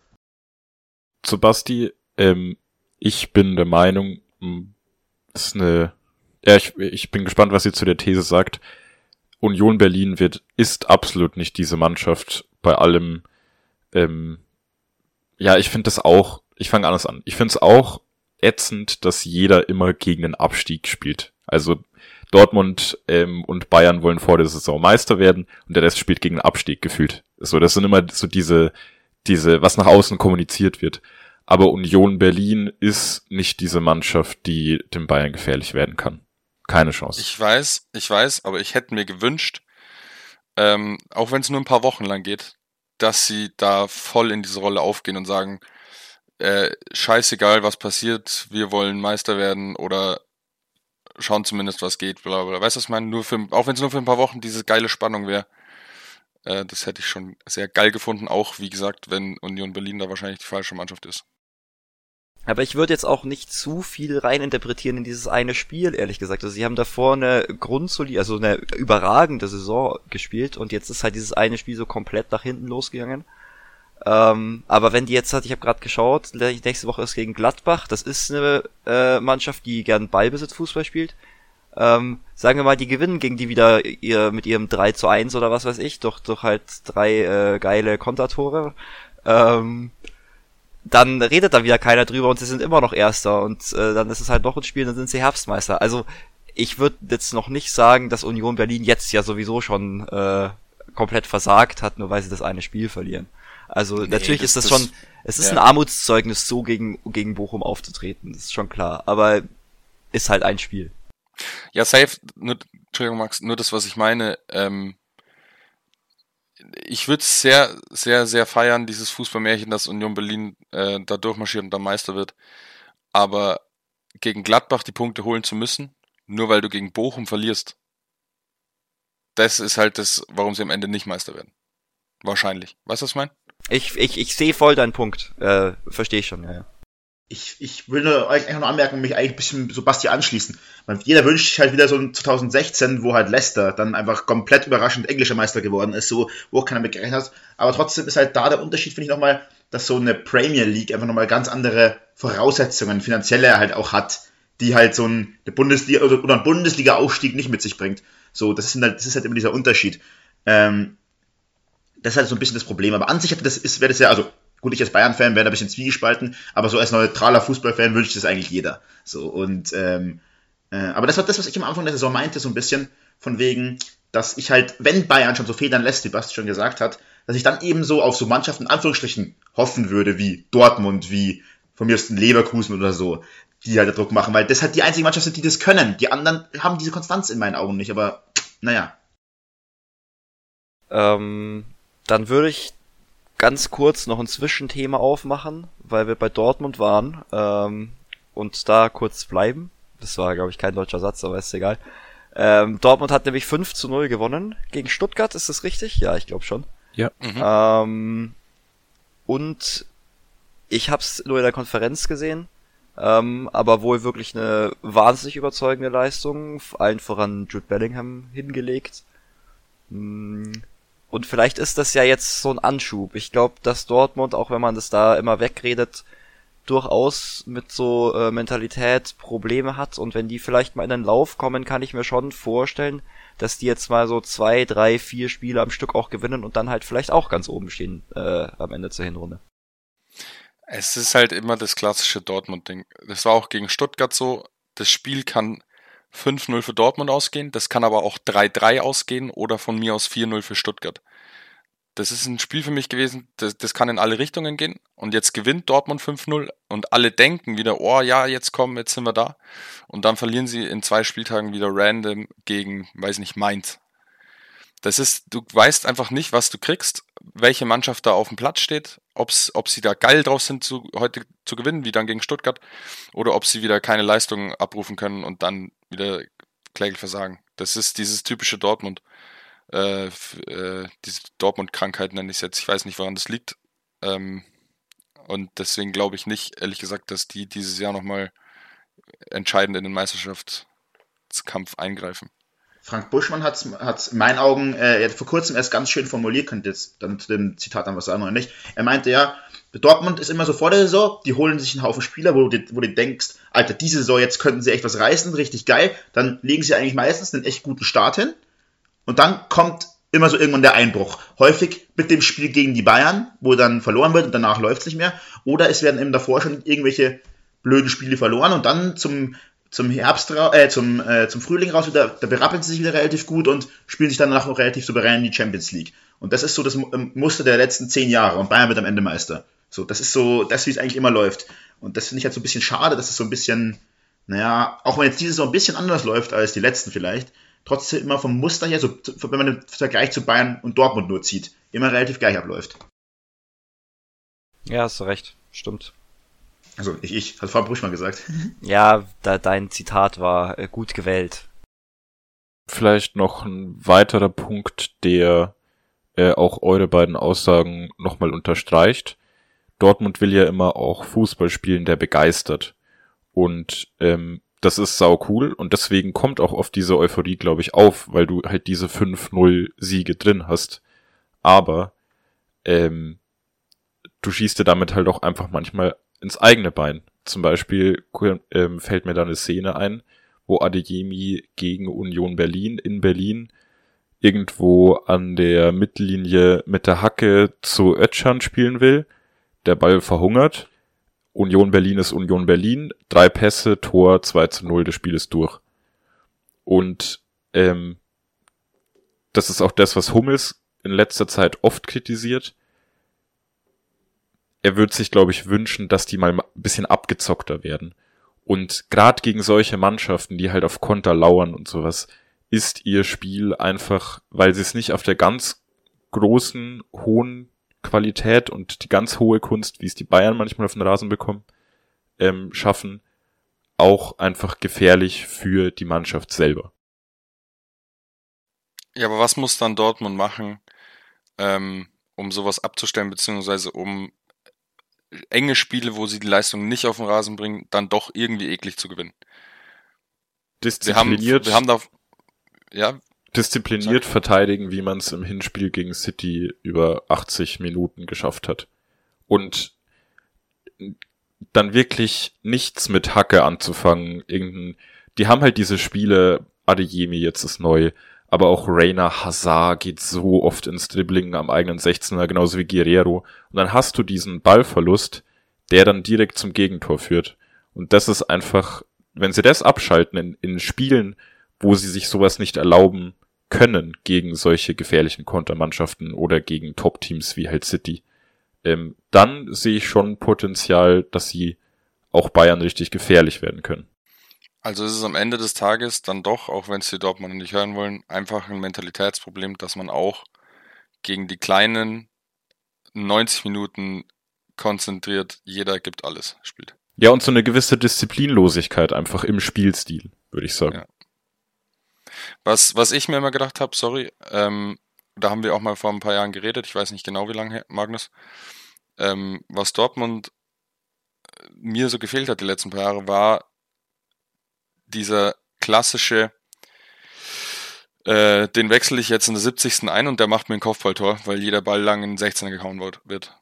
Zu Basti, ähm, ich bin der Meinung, das ist eine, ja, ich, ich bin gespannt, was ihr zu der These sagt. Union Berlin wird, ist absolut nicht diese Mannschaft bei allem, ähm, ja, ich finde das auch, ich fange anders an. Ich finde es auch ätzend, dass jeder immer gegen den Abstieg spielt. Also Dortmund ähm, und Bayern wollen vor der Saison Meister werden und der Rest spielt gegen den Abstieg gefühlt. So, das sind immer so diese, diese, was nach außen kommuniziert wird. Aber Union Berlin ist nicht diese Mannschaft, die dem Bayern gefährlich werden kann. Keine Chance. Ich weiß, ich weiß, aber ich hätte mir gewünscht, ähm, auch wenn es nur ein paar Wochen lang geht, dass sie da voll in diese Rolle aufgehen und sagen, äh, scheißegal, was passiert, wir wollen Meister werden oder schauen zumindest, was geht, bla bla. Weißt du, was ich meine? Nur für, auch wenn es nur für ein paar Wochen diese geile Spannung wäre. Äh, das hätte ich schon sehr geil gefunden, auch wie gesagt, wenn Union Berlin da wahrscheinlich die falsche Mannschaft ist. Aber ich würde jetzt auch nicht zu viel reininterpretieren in dieses eine Spiel, ehrlich gesagt. Also sie haben davor eine grundsolide, also eine überragende Saison gespielt und jetzt ist halt dieses eine Spiel so komplett nach hinten losgegangen. Ähm, aber wenn die jetzt hat, ich habe gerade geschaut, nächste Woche ist gegen Gladbach. Das ist eine äh, Mannschaft, die gern Ballbesitzfußball spielt. Ähm, sagen wir mal, die gewinnen gegen die wieder ihr mit ihrem 3 zu 1 oder was weiß ich, durch, durch halt drei äh, geile Kontertore. Ähm, dann redet da wieder keiner drüber und sie sind immer noch Erster und äh, dann ist es halt noch ein Spiel, dann sind sie Herbstmeister. Also ich würde jetzt noch nicht sagen, dass Union Berlin jetzt ja sowieso schon äh, komplett versagt hat, nur weil sie das eine Spiel verlieren. Also Nee, natürlich das- ist das, das- schon, es ist ja. ein Armutszeugnis, so gegen, gegen Bochum aufzutreten, das ist schon klar. Aber ist halt ein Spiel. Ja, safe, nur, Entschuldigung, Max, nur das, was ich meine, ähm, ich würde es sehr, sehr, sehr feiern, dieses Fußballmärchen, dass Union Berlin äh, da durchmarschiert und dann Meister wird. Aber gegen Gladbach die Punkte holen zu müssen, nur weil du gegen Bochum verlierst, das ist halt das, warum sie am Ende nicht Meister werden. Wahrscheinlich. Weißt du, was ich meine? Ich, ich, ich sehe voll deinen Punkt. Äh, Verstehe ich schon, ja, ja. Ich, ich will nur eigentlich nur anmerken mich eigentlich ein bisschen so Basti anschließen. Weil jeder wünscht sich halt wieder so ein 2016, wo halt Leicester dann einfach komplett überraschend englischer Meister geworden ist, so, wo auch keiner mit gerechnet hat. Aber trotzdem ist halt da der Unterschied, finde ich nochmal, dass so eine Premier League einfach nochmal ganz andere Voraussetzungen, finanzielle halt auch hat, die halt so ein, eine Bundesliga oder, ein Bundesliga-Aufstieg nicht mit sich bringt. So, das ist halt, das ist halt immer dieser Unterschied. Ähm, das ist halt so ein bisschen das Problem. Aber an sich das ist, wäre das ja, also gut, ich als Bayern-Fan wäre da ein bisschen zwiegespalten, aber so als neutraler Fußballfan wünscht das eigentlich jeder. So und ähm, äh, aber das war das, was ich am Anfang der Saison meinte, so ein bisschen von wegen, dass ich halt, wenn Bayern schon so federn lässt, wie Basti schon gesagt hat, dass ich dann eben so auf so Mannschaften in Anführungsstrichen hoffen würde, wie Dortmund, wie von mir aus Leverkusen oder so, die halt Druck machen, weil das halt die einzige Mannschaft sind, die das können. Die anderen haben diese Konstanz in meinen Augen nicht, aber naja. Ähm, dann würde ich ganz kurz noch ein Zwischenthema aufmachen, weil wir bei Dortmund waren ähm, und da kurz bleiben. Das war, glaube ich, kein deutscher Satz, aber ist egal. Ähm, Dortmund hat nämlich 5 zu 0 gewonnen gegen Stuttgart, ist das richtig? Ja, ich glaube schon. Ja. Mhm. Ähm, und ich hab's nur in der Konferenz gesehen, ähm, aber wohl wirklich eine wahnsinnig überzeugende Leistung, allen voran Jude Bellingham hingelegt. Mm, Und vielleicht ist das ja jetzt so ein Anschub. Ich glaube, dass Dortmund, auch wenn man das da immer wegredet, durchaus mit so äh, Mentalität Probleme hat und wenn die vielleicht mal in den Lauf kommen, kann ich mir schon vorstellen, dass die jetzt mal so zwei, drei, vier Spiele am Stück auch gewinnen und dann halt vielleicht auch ganz oben stehen äh, am Ende zur Hinrunde. Es ist halt immer das klassische Dortmund-Ding. Das war auch gegen Stuttgart so. Das Spiel kann 5-0 für Dortmund ausgehen, das kann aber auch 3-3 ausgehen oder von mir aus 4-0 für Stuttgart. Das ist ein Spiel für mich gewesen, das, das kann in alle Richtungen gehen. Und jetzt gewinnt Dortmund 5-0 und alle denken wieder, oh ja, jetzt kommen, jetzt sind wir da. Und dann verlieren sie in zwei Spieltagen wieder random gegen, weiß nicht, Mainz. Das ist, du weißt einfach nicht, was du kriegst, welche Mannschaft da auf dem Platz steht, ob's, ob sie da geil drauf sind, zu, heute zu gewinnen, wie dann gegen Stuttgart, oder ob sie wieder keine Leistung abrufen können und dann wieder kläglich versagen. Das ist dieses typische Dortmund. Äh, äh, diese Dortmund-Krankheit nenne ich es jetzt. Ich weiß nicht, woran das liegt. Ähm, und deswegen glaube ich nicht, ehrlich gesagt, dass die dieses Jahr nochmal entscheidend in den Meisterschaftskampf eingreifen. Frank Buschmann hat es in meinen Augen äh, vor kurzem erst ganz schön formuliert, könnt ihr jetzt dann zu dem Zitat dann was sagen oder nicht. Er meinte ja, Dortmund ist immer so vor der Saison, die holen sich einen Haufen Spieler, wo du, wo du denkst, Alter, diese Saison, jetzt könnten sie echt was reißen, richtig geil. Dann legen sie eigentlich meistens einen echt guten Start hin. Und dann kommt immer so irgendwann der Einbruch. Häufig mit dem Spiel gegen die Bayern, wo dann verloren wird und danach läuft es nicht mehr. Oder es werden eben davor schon irgendwelche blöden Spiele verloren und dann zum, zum Herbst, äh, zum, äh, zum Frühling raus wieder, da berappeln sie sich wieder relativ gut und spielen sich danach noch relativ souverän in die Champions League. Und das ist so das ähm, Muster der letzten zehn Jahre und Bayern wird am Ende Meister. So, das ist so, das, wie es eigentlich immer läuft. Und das finde ich halt so ein bisschen schade, dass es so ein bisschen, naja, auch wenn jetzt diese Saison ein bisschen anders läuft als die letzten vielleicht, trotzdem immer vom Muster her, so, wenn man den Vergleich zu Bayern und Dortmund nur zieht, immer relativ gleich abläuft. Ja, hast du recht. Stimmt. Also ich, ich, hat Frau Bruchmann gesagt. Ja, da, dein Zitat war äh, gut gewählt. Vielleicht noch ein weiterer Punkt, der äh, auch eure beiden Aussagen nochmal unterstreicht. Dortmund will ja immer auch Fußball spielen, der begeistert. Und ähm, das ist sau cool und deswegen kommt auch oft diese Euphorie, glaube ich, auf, weil du halt diese 5-0 Siege drin hast. Aber ähm, du schießt dir damit halt auch einfach manchmal ins eigene Bein. Zum Beispiel ähm, fällt mir da eine Szene ein, wo Adeyemi gegen Union Berlin in Berlin irgendwo an der Mittellinie mit der Hacke zu Ötschan spielen will. Der Ball verhungert. Union Berlin ist Union Berlin. Drei Pässe, Tor, 2 zu 0, das Spiel ist durch. Und ähm, das ist auch das, was Hummels in letzter Zeit oft kritisiert. Er würde sich, glaube ich, wünschen, dass die mal ein bisschen abgezockter werden. Und gerade gegen solche Mannschaften, die halt auf Konter lauern und sowas, ist ihr Spiel einfach, weil sie es nicht auf der ganz großen, hohen Qualität und die ganz hohe Kunst, wie es die Bayern manchmal auf den Rasen bekommen, ähm, schaffen, auch einfach gefährlich für die Mannschaft selber. Ja, aber was muss dann Dortmund machen, ähm, um sowas abzustellen, beziehungsweise um enge Spiele, wo sie die Leistung nicht auf den Rasen bringen, dann doch irgendwie eklig zu gewinnen? Wir haben, Diszipliniert, wir haben da, ja, diszipliniert verteidigen, wie man es im Hinspiel gegen City über 80 Minuten geschafft hat. Und dann wirklich nichts mit Hacke anzufangen. Irgendein, die haben halt diese Spiele, Adeyemi jetzt ist neu, aber auch Reina Hazard geht so oft ins Dribbling am eigenen 16er, genauso wie Guerrero. Und dann hast du diesen Ballverlust, der dann direkt zum Gegentor führt. Und das ist einfach, wenn sie das abschalten in, in Spielen, wo sie sich sowas nicht erlauben können gegen solche gefährlichen Kontermannschaften oder gegen Top-Teams wie halt City, ähm, dann sehe ich schon Potenzial, dass sie auch Bayern richtig gefährlich werden können. Also ist es am Ende des Tages dann doch, auch wenn es die Dortmunder nicht hören wollen, einfach ein Mentalitätsproblem, dass man auch gegen die kleinen 90 Minuten konzentriert, jeder gibt alles spielt. Ja, und so eine gewisse Disziplinlosigkeit einfach im Spielstil, würde ich sagen. Ja. Was, was ich mir immer gedacht habe, sorry, ähm, da haben wir auch mal vor ein paar Jahren geredet, ich weiß nicht genau wie lange, Magnus, ähm, was Dortmund mir so gefehlt hat die letzten paar Jahre, war dieser klassische, äh, den wechsle ich jetzt in der 70. ein und der macht mir ein Kopfballtor, weil jeder Ball lang in 16er gehauen wird.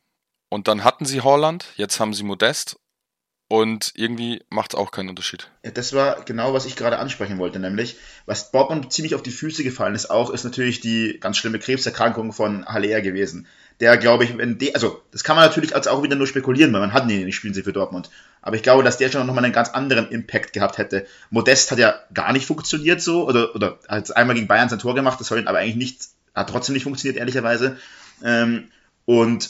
Und dann hatten sie Holland, jetzt haben sie Modest und irgendwie macht es auch keinen Unterschied. Ja, das war genau, was ich gerade ansprechen wollte, nämlich, was Dortmund ziemlich auf die Füße gefallen ist auch, ist natürlich die ganz schlimme Krebserkrankung von Haller gewesen. Der, glaube ich, wenn de, also das kann man natürlich als auch wieder nur spekulieren, weil man hat ihn nicht spielen sie für Dortmund. Aber ich glaube, dass der schon nochmal einen ganz anderen Impact gehabt hätte. Modest hat ja gar nicht funktioniert so, oder, oder hat einmal gegen Bayern sein Tor gemacht, das soll aber eigentlich nicht, hat trotzdem nicht funktioniert, ehrlicherweise. Ähm, und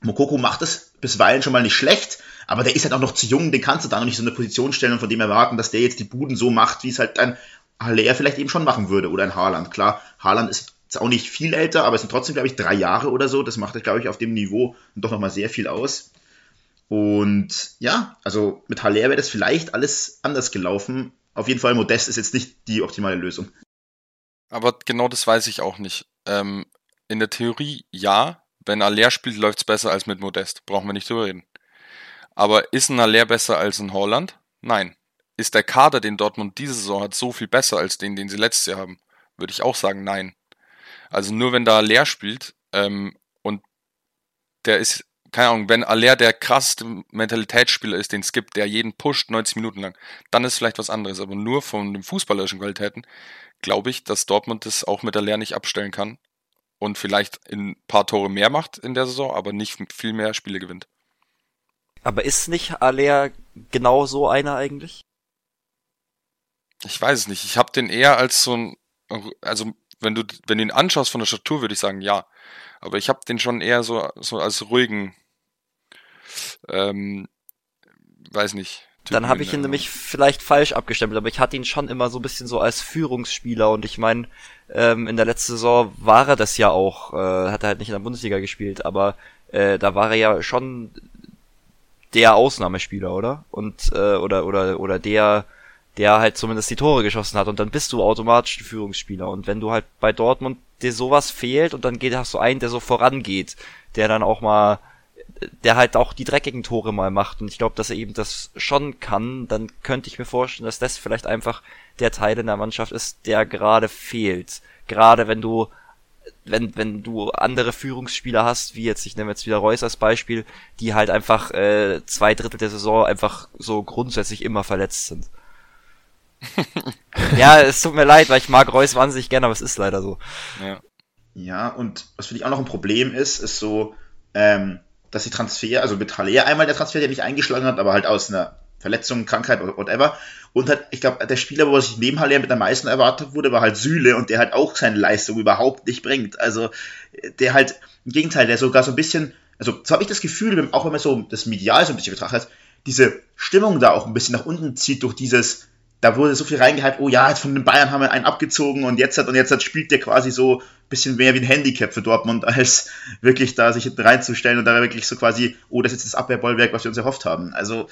Mokoko macht es bisweilen schon mal nicht schlecht, aber der ist halt auch noch zu jung, den kannst du da noch nicht so eine Position stellen und von dem erwarten, dass der jetzt die Buden so macht, wie es halt ein Haller vielleicht eben schon machen würde oder ein Haaland. Klar, Haaland ist jetzt auch nicht viel älter, aber es sind trotzdem, glaube ich, drei Jahre oder so. Das macht, glaube ich, auf dem Niveau doch nochmal sehr viel aus. Und ja, also mit Haller wäre das vielleicht alles anders gelaufen. Auf jeden Fall, Modest ist jetzt nicht die optimale Lösung. Aber genau das weiß ich auch nicht. Ähm, in der Theorie ja, wenn Aller spielt, läuft es besser als mit Modest. Brauchen wir nicht drüber reden. Aber ist ein Aller besser als ein Holland? Nein. Ist der Kader, den Dortmund diese Saison hat, so viel besser als den, den sie letztes Jahr haben? Würde ich auch sagen, nein. Also nur wenn da Aller spielt ähm, und der ist, keine Ahnung, wenn Aller der krasseste Mentalitätsspieler ist, den es gibt, der jeden pusht 90 Minuten lang, dann ist vielleicht was anderes. Aber nur von den fußballerischen Qualitäten glaube ich, dass Dortmund das auch mit Aller nicht abstellen kann und vielleicht ein paar Tore mehr macht in der Saison, aber nicht viel mehr Spiele gewinnt. Aber ist nicht Aller genau so einer eigentlich? Ich weiß es nicht. Ich habe den eher als so ein, also wenn du, wenn du ihn anschaust von der Statur, würde ich sagen, ja. Aber ich habe den schon eher so, so als ruhigen, ähm, weiß nicht. Dann habe ich ihn nämlich vielleicht falsch abgestempelt, aber ich hatte ihn schon immer so ein bisschen so als Führungsspieler und ich meine, ähm, in der letzten Saison war er das ja auch, äh, hat er halt nicht in der Bundesliga gespielt, aber äh, da war er ja schon der Ausnahmespieler, oder? Und äh, oder oder oder der der halt zumindest die Tore geschossen hat und dann bist du automatisch ein Führungsspieler und wenn du halt bei Dortmund dir sowas fehlt und dann geht hast du einen, der so vorangeht, der dann auch mal der halt auch die dreckigen Tore mal macht und ich glaube, dass er eben das schon kann, dann könnte ich mir vorstellen, dass das vielleicht einfach der Teil in der Mannschaft ist, der gerade fehlt. Gerade wenn du wenn, wenn du andere Führungsspieler hast, wie jetzt, ich nehme jetzt wieder Reus als Beispiel, die halt einfach äh, zwei Drittel der Saison einfach so grundsätzlich immer verletzt sind. ja, es tut mir leid, weil ich mag Reus wahnsinnig gerne, aber es ist leider so. Ja, ja und was für dich auch noch ein Problem ist, ist so, ähm, dass die Transfer, also mit Haller einmal der Transfer, der nicht eingeschlagen hat, aber halt aus einer Verletzung, Krankheit oder whatever. Und halt, ich glaube, der Spieler, wo sich neben Haller mit am meisten erwartet wurde, war halt Süle und der halt auch seine Leistung überhaupt nicht bringt. Also der halt, im Gegenteil, der sogar so ein bisschen, also so habe ich das Gefühl, auch wenn man so das Medial so ein bisschen betrachtet, diese Stimmung da auch ein bisschen nach unten zieht durch dieses, da wurde so viel reingehalten, oh ja, jetzt von den Bayern haben wir einen abgezogen und jetzt hat und jetzt hat spielt der quasi so ein bisschen mehr wie ein Handicap für Dortmund, als wirklich da sich hinten reinzustellen und da wirklich so quasi, oh, das ist jetzt das Abwehrbollwerk, was wir uns erhofft haben. Also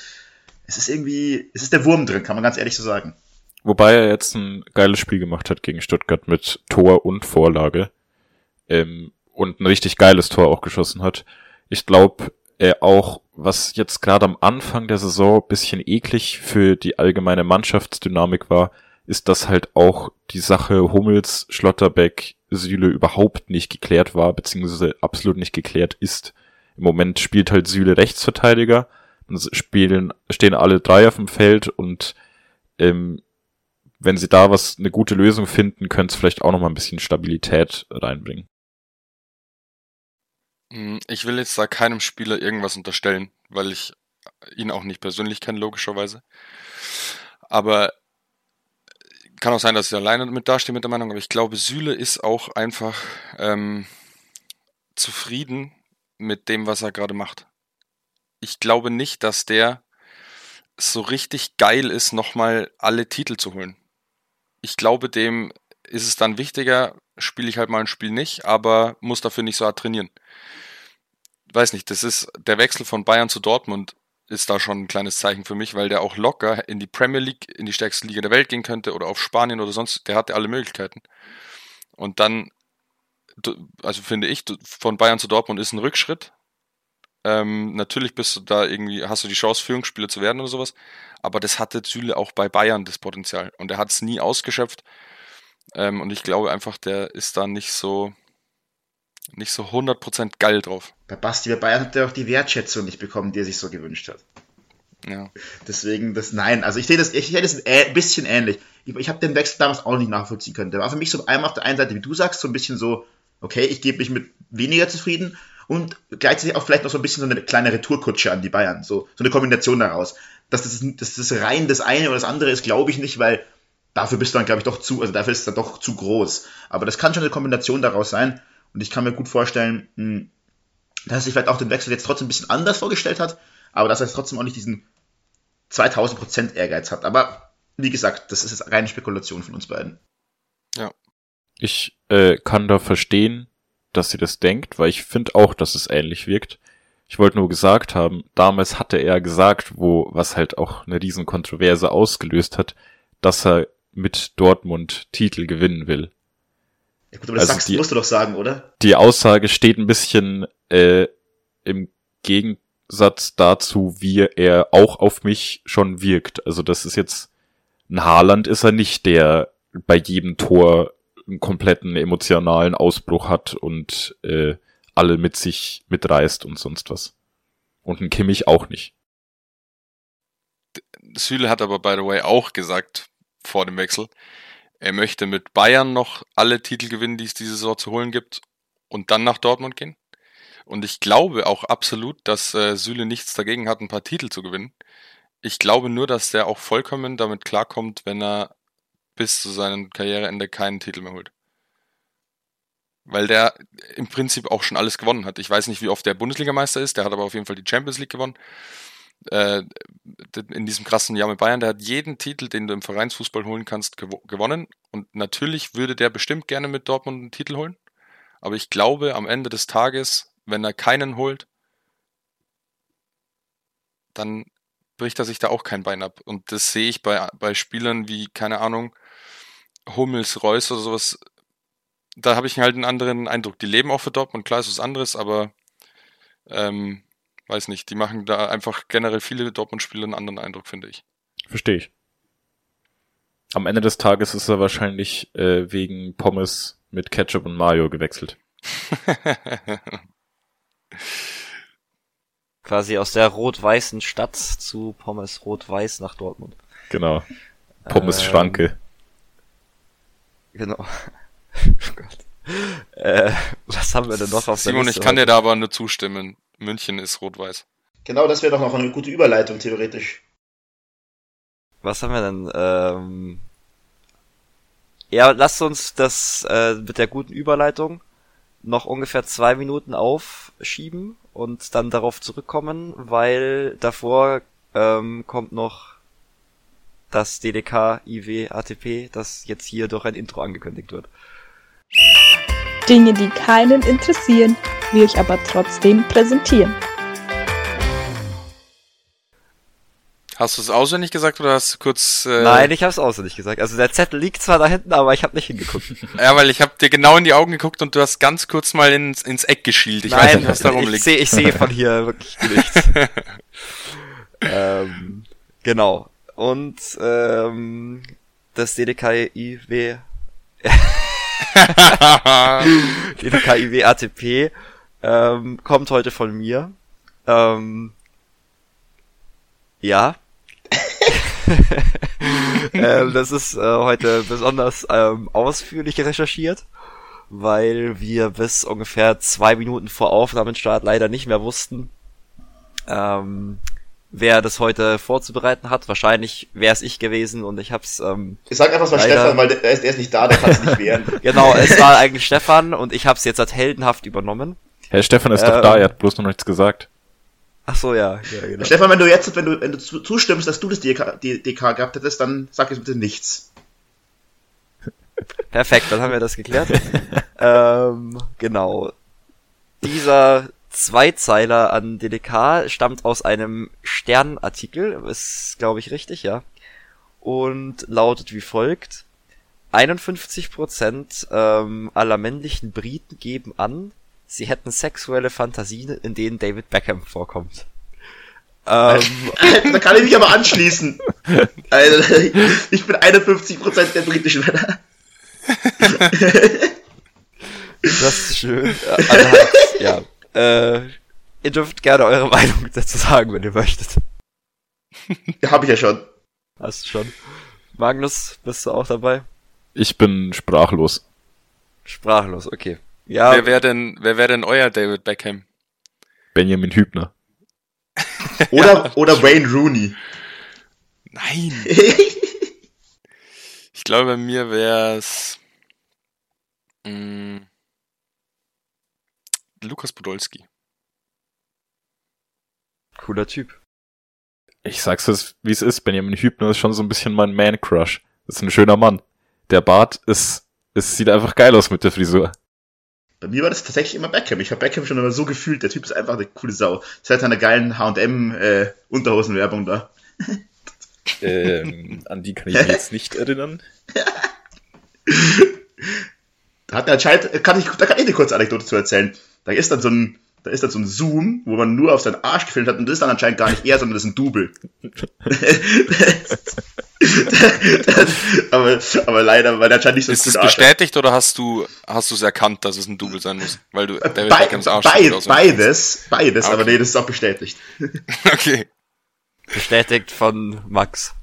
es ist irgendwie, es ist der Wurm drin, kann man ganz ehrlich so sagen. Wobei er jetzt ein geiles Spiel gemacht hat gegen Stuttgart mit Tor und Vorlage ähm, und ein richtig geiles Tor auch geschossen hat. Ich glaube, er auch, was jetzt gerade am Anfang der Saison bisschen eklig für die allgemeine Mannschaftsdynamik war, ist, dass halt auch die Sache Hummels, Schlotterbeck, Süle überhaupt nicht geklärt war, beziehungsweise absolut nicht geklärt ist. Im Moment spielt halt Süle Rechtsverteidiger, spielen, stehen alle drei auf dem Feld und ähm, wenn sie da was, eine gute Lösung finden, könnte es vielleicht auch noch mal ein bisschen Stabilität reinbringen. Hm, ich will jetzt da keinem Spieler irgendwas unterstellen, weil ich ihn auch nicht persönlich kenne, logischerweise. Aber kann auch sein, dass ich alleine mit dastehe mit der Meinung, aber ich glaube, Süle ist auch einfach ähm, zufrieden mit dem, was er gerade macht ich glaube nicht, dass der so richtig geil ist, nochmal alle Titel zu holen. Ich glaube, dem ist es dann wichtiger, spiele ich halt mal ein Spiel nicht, aber muss dafür nicht so hart trainieren. Weiß nicht, das ist der Wechsel von Bayern zu Dortmund ist da schon ein kleines Zeichen für mich, weil der auch locker in die Premier League, in die stärkste Liga der Welt gehen könnte oder auf Spanien oder sonst, der hatte alle Möglichkeiten. Und dann, also finde ich, von Bayern zu Dortmund ist ein Rückschritt. Ähm, natürlich bist du da irgendwie, hast du die Chance, Führungsspieler zu werden oder sowas. Aber das hatte Süle auch bei Bayern das Potenzial. Und er hat es nie ausgeschöpft. Ähm, und ich glaube einfach, der ist da nicht so, nicht so 100% geil drauf. Bei Basti, bei Bayern hat er auch die Wertschätzung nicht bekommen, die er sich so gewünscht hat. Ja. Deswegen, das, nein, also ich sehe das, ich sehe das ein bisschen ähnlich. Ich, ich habe den Wechsel damals auch nicht nachvollziehen können. Der war für mich so einmal auf der einen Seite, wie du sagst, so ein bisschen so, okay, ich gebe mich mit weniger zufrieden und gleichzeitig auch vielleicht noch so ein bisschen so eine kleine Retourkutsche an die Bayern. So, so eine Kombination daraus. Dass das, dass das rein das eine oder das andere ist, glaube ich nicht, weil dafür bist du dann, glaube ich, doch zu, also dafür ist es dann doch zu groß. Aber das kann schon eine Kombination daraus sein. Und ich kann mir gut vorstellen, hm, dass er sich vielleicht auch den Wechsel jetzt trotzdem ein bisschen anders vorgestellt hat, aber dass er trotzdem auch nicht diesen 2000% Ehrgeiz hat. Aber wie gesagt, das ist jetzt reine Spekulation von uns beiden. Ja. Ich äh, kann da verstehen, dass sie das denkt, weil ich finde auch, dass es ähnlich wirkt. Ich wollte nur gesagt haben, damals hatte er gesagt, wo, was halt auch eine riesen Kontroverse ausgelöst hat, dass er mit Dortmund Titel gewinnen will. Ja gut, aber das also sagst, die, musst du doch sagen, oder? Die Aussage steht ein bisschen äh, im Gegensatz dazu, wie er auch auf mich schon wirkt. Also das ist jetzt ein Haaland ist er nicht, der bei jedem Tor einen kompletten emotionalen Ausbruch hat und äh, alle mit sich mitreißt und sonst was. Und ein Kimmich auch nicht. Süle hat aber, by the way, auch gesagt vor dem Wechsel, er möchte mit Bayern noch alle Titel gewinnen, die es diese Saison zu holen gibt und dann nach Dortmund gehen. Und ich glaube auch absolut, dass äh, Süle nichts dagegen hat, ein paar Titel zu gewinnen. Ich glaube nur, dass der auch vollkommen damit klarkommt, wenn er bis zu seinem Karriereende keinen Titel mehr holt. Weil der im Prinzip auch schon alles gewonnen hat. Ich weiß nicht, wie oft der Bundesligameister ist, der hat aber auf jeden Fall die Champions League gewonnen. Äh, in diesem krassen Jahr mit Bayern, der hat jeden Titel, den du im Vereinsfußball holen kannst, gew gewonnen. Und natürlich würde der bestimmt gerne mit Dortmund einen Titel holen. Aber ich glaube, am Ende des Tages, wenn er keinen holt, dann bricht er sich da auch kein Bein ab. Und das sehe ich bei, bei Spielern wie, keine Ahnung, Hummels, Reus oder sowas. Da habe ich halt einen anderen Eindruck. Die leben auch für Dortmund, klar ist was anderes, aber ähm, weiß nicht, die machen da einfach generell viele Dortmund-Spieler einen anderen Eindruck, finde ich. Verstehe ich. Am Ende des Tages ist er wahrscheinlich äh, wegen Pommes mit Ketchup und Mayo gewechselt. Quasi aus der rot-weißen Stadt zu Pommes rot-weiß nach Dortmund. Genau. Pommes ähm, Schranke. Genau. oh Gott. Äh, was haben wir denn noch auf Simon, der Liste ich kann heute? dir da aber nur zustimmen. München ist rot-weiß. Genau, das wäre doch noch eine gute Überleitung, theoretisch. Was haben wir denn? Ähm ja, lasst uns das äh, mit der guten Überleitung noch ungefähr zwei Minuten aufschieben und dann darauf zurückkommen, weil davor ähm, kommt noch das DDK IW ATP, das jetzt hier durch ein Intro angekündigt wird. Dinge, die keinen interessieren, wir euch aber trotzdem präsentieren. Hast du es auswendig gesagt oder hast du kurz... Äh... Nein, ich habe es auswendig gesagt. Also der Zettel liegt zwar da hinten, aber ich habe nicht hingeguckt. ja, weil ich habe dir genau in die Augen geguckt und du hast ganz kurz mal ins, ins Eck geschielt. Ich Nein, weiß nicht, was da rumliegt. Ich sehe ich seh von hier wirklich nichts. ähm, genau. Und ähm, das DDKIW DDKIW ATP ähm, kommt heute von mir. Ähm, ja. ähm, das ist äh, heute besonders ähm, ausführlich recherchiert, weil wir bis ungefähr zwei Minuten vor Aufnahmestart leider nicht mehr wussten, ähm, wer das heute vorzubereiten hat. Wahrscheinlich wäre es ich gewesen und ich hab's. Ähm, ich sag einfach mal leider... Stefan, weil der ist, der ist nicht da, der kann es nicht wehren. genau, es war eigentlich Stefan und ich hab's jetzt als heldenhaft übernommen. Herr Stefan ist ähm, doch da, er hat bloß noch nichts gesagt. Ach so, ja. ja genau. Stefan, wenn du jetzt, wenn du, wenn du zustimmst, dass du das DK, DK gehabt hättest, dann sag jetzt bitte nichts. Perfekt, dann haben wir das geklärt. ähm, genau. Dieser Zweizeiler an DDK, stammt aus einem Sternartikel, ist glaube ich richtig, ja. Und lautet wie folgt. 51% ähm, aller männlichen Briten geben an, sie hätten sexuelle Fantasien, in denen David Beckham vorkommt. Ähm, da kann ich mich aber anschließen. Also, ich bin 51% der britischen Männer. Das ist schön. Also, ja. Äh, ihr dürft gerne eure Meinung dazu sagen, wenn ihr möchtet. Hab ich ja schon. Hast du schon. Magnus, bist du auch dabei? Ich bin sprachlos. Sprachlos, okay. Ja. Wer wäre denn, wer wäre denn euer David Beckham? Benjamin Hübner. oder, ja. oder Wayne Rooney. Nein. ich glaube, bei mir wäre es mm, Lukas Podolski. Cooler Typ. Ich sag's es, wie es ist. Benjamin Hübner ist schon so ein bisschen mein Man-Crush. Ist ein schöner Mann. Der Bart ist, es sieht einfach geil aus mit der Frisur. Bei mir war das tatsächlich immer Beckham. Ich habe Beckham schon immer so gefühlt. Der Typ ist einfach eine coole Sau. Seit seiner geilen H&M äh, Unterhosenwerbung da. ähm, an die kann ich mich jetzt nicht erinnern. da hat er anscheinend, kann ich, da kann ich eine kurze Anekdote zu erzählen. Da ist dann so ein, da ist dann so ein Zoom, wo man nur auf seinen Arsch gefilmt hat und das ist dann anscheinend gar nicht er, sondern das ist ein Double. aber, aber leider, weil der anscheinend nicht so Ist es bestätigt oder hast du hast du es erkannt, dass es ein Double sein muss? Weil du David Be Beckhams Arsch Be Be Beides, beides, okay. aber nee, das ist auch bestätigt. okay. Bestätigt von Max.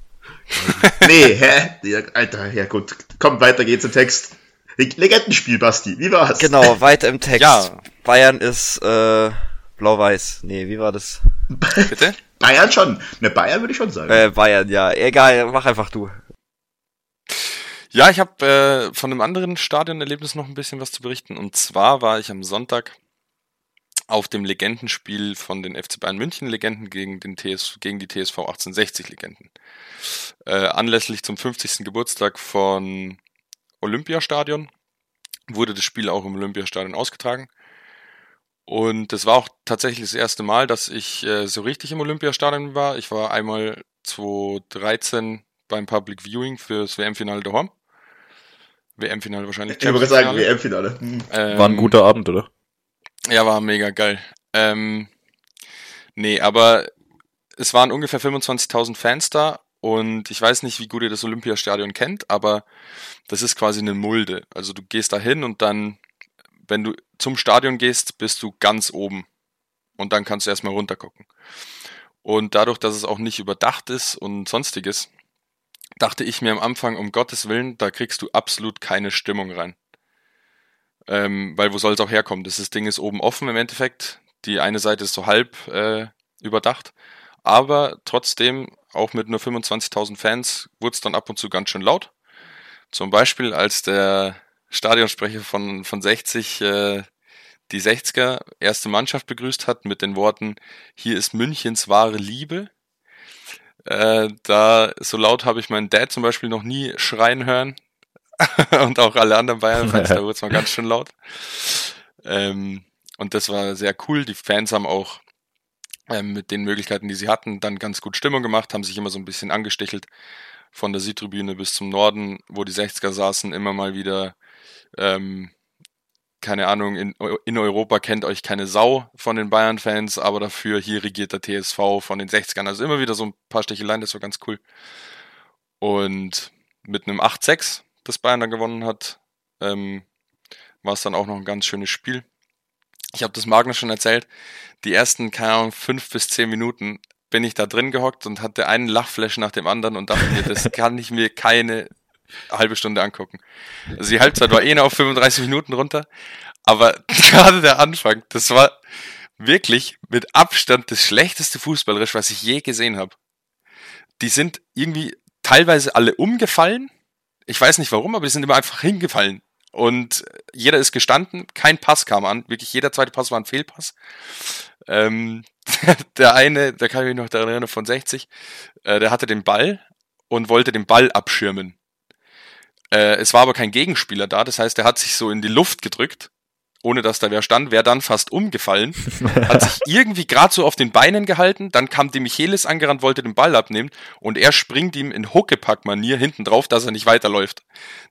nee, hä? Alter, ja gut. Komm, weiter geht's im Text. Legendenspiel, Basti. Wie war's? Genau, weiter im Text. Ja. Bayern ist äh, blau-weiß. Nee, wie war das? Bitte? Bayern schon. Ne, Bayern würde ich schon sagen. Äh, Bayern, ja. Egal, mach einfach du. Ja, ich habe äh, von einem anderen Stadionerlebnis noch ein bisschen was zu berichten. Und zwar war ich am Sonntag auf dem Legendenspiel von den FC Bayern München Legenden gegen, den TS, gegen die TSV 1860 Legenden. Äh, anlässlich zum 50. Geburtstag von Olympiastadion wurde das Spiel auch im Olympiastadion ausgetragen. Und das war auch tatsächlich das erste Mal, dass ich äh, so richtig im Olympiastadion war. Ich war einmal 2013 beim Public Viewing fürs WM-Finale daheim. WM-Finale wahrscheinlich. Ich würde sagen, WM-Finale. Hm. Ähm, war ein guter Abend, oder? Ja, war mega geil. Ähm, nee, aber es waren ungefähr 25.000 Fans da und ich weiß nicht, wie gut ihr das Olympiastadion kennt, aber das ist quasi eine Mulde. Also du gehst da hin und dann wenn du zum Stadion gehst, bist du ganz oben. Und dann kannst du erstmal runtergucken. Und dadurch, dass es auch nicht überdacht ist und sonstiges, dachte ich mir am Anfang, um Gottes Willen, da kriegst du absolut keine Stimmung rein. Ähm, weil wo soll es auch herkommen? Das, Ding ist oben offen im Endeffekt. Die eine Seite ist so halb äh, überdacht. Aber trotzdem, auch mit nur 25.000 Fans, wurde es dann ab und zu ganz schön laut. Zum Beispiel, als der Stadionsprecher von, von 60 äh, die 60er erste Mannschaft begrüßt hat mit den Worten, hier ist Münchens wahre Liebe. Äh, da so laut habe ich meinen Dad zum Beispiel noch nie schreien hören. und auch alle anderen Bayern-Fans, da wurde es mal ganz schön laut. Ähm, und das war sehr cool. Die Fans haben auch mit den Möglichkeiten, die sie hatten, dann ganz gut Stimmung gemacht, haben sich immer so ein bisschen angestichelt. Von der Südtribüne bis zum Norden, wo die 60er saßen, immer mal wieder ähm, keine Ahnung, in, in Europa kennt euch keine Sau von den Bayern-Fans, aber dafür hier regiert der TSV von den 60ern. Also immer wieder so ein paar Sticheleien, das war ganz cool. Und mit einem 8-6, das Bayern dann gewonnen hat, ähm, war es dann auch noch ein ganz schönes Spiel. Ich habe das Magnus schon erzählt. Die ersten, keine Ahnung, fünf bis zehn Minuten bin ich da drin gehockt und hatte einen Lachflash nach dem anderen und dachte mir, das kann ich mir keine halbe Stunde angucken. Also die Halbzeit war eh noch auf 35 Minuten runter, aber gerade der Anfang, das war wirklich mit Abstand das schlechteste Fußballrisch, was ich je gesehen habe. Die sind irgendwie teilweise alle umgefallen. Ich weiß nicht warum, aber die sind immer einfach hingefallen. Und jeder ist gestanden, kein Pass kam an. Wirklich jeder zweite Pass war ein Fehlpass. Ähm, der eine, da kann ich mich noch daran erinnern, von 60, äh, der hatte den Ball und wollte den Ball abschirmen. Äh, es war aber kein Gegenspieler da, das heißt, er hat sich so in die Luft gedrückt ohne dass da wer stand, wäre dann fast umgefallen, hat sich irgendwie gerade so auf den Beinen gehalten, dann kam die Michelis angerannt, wollte den Ball abnehmen und er springt ihm in Huckepack-Manier hinten drauf, dass er nicht weiterläuft.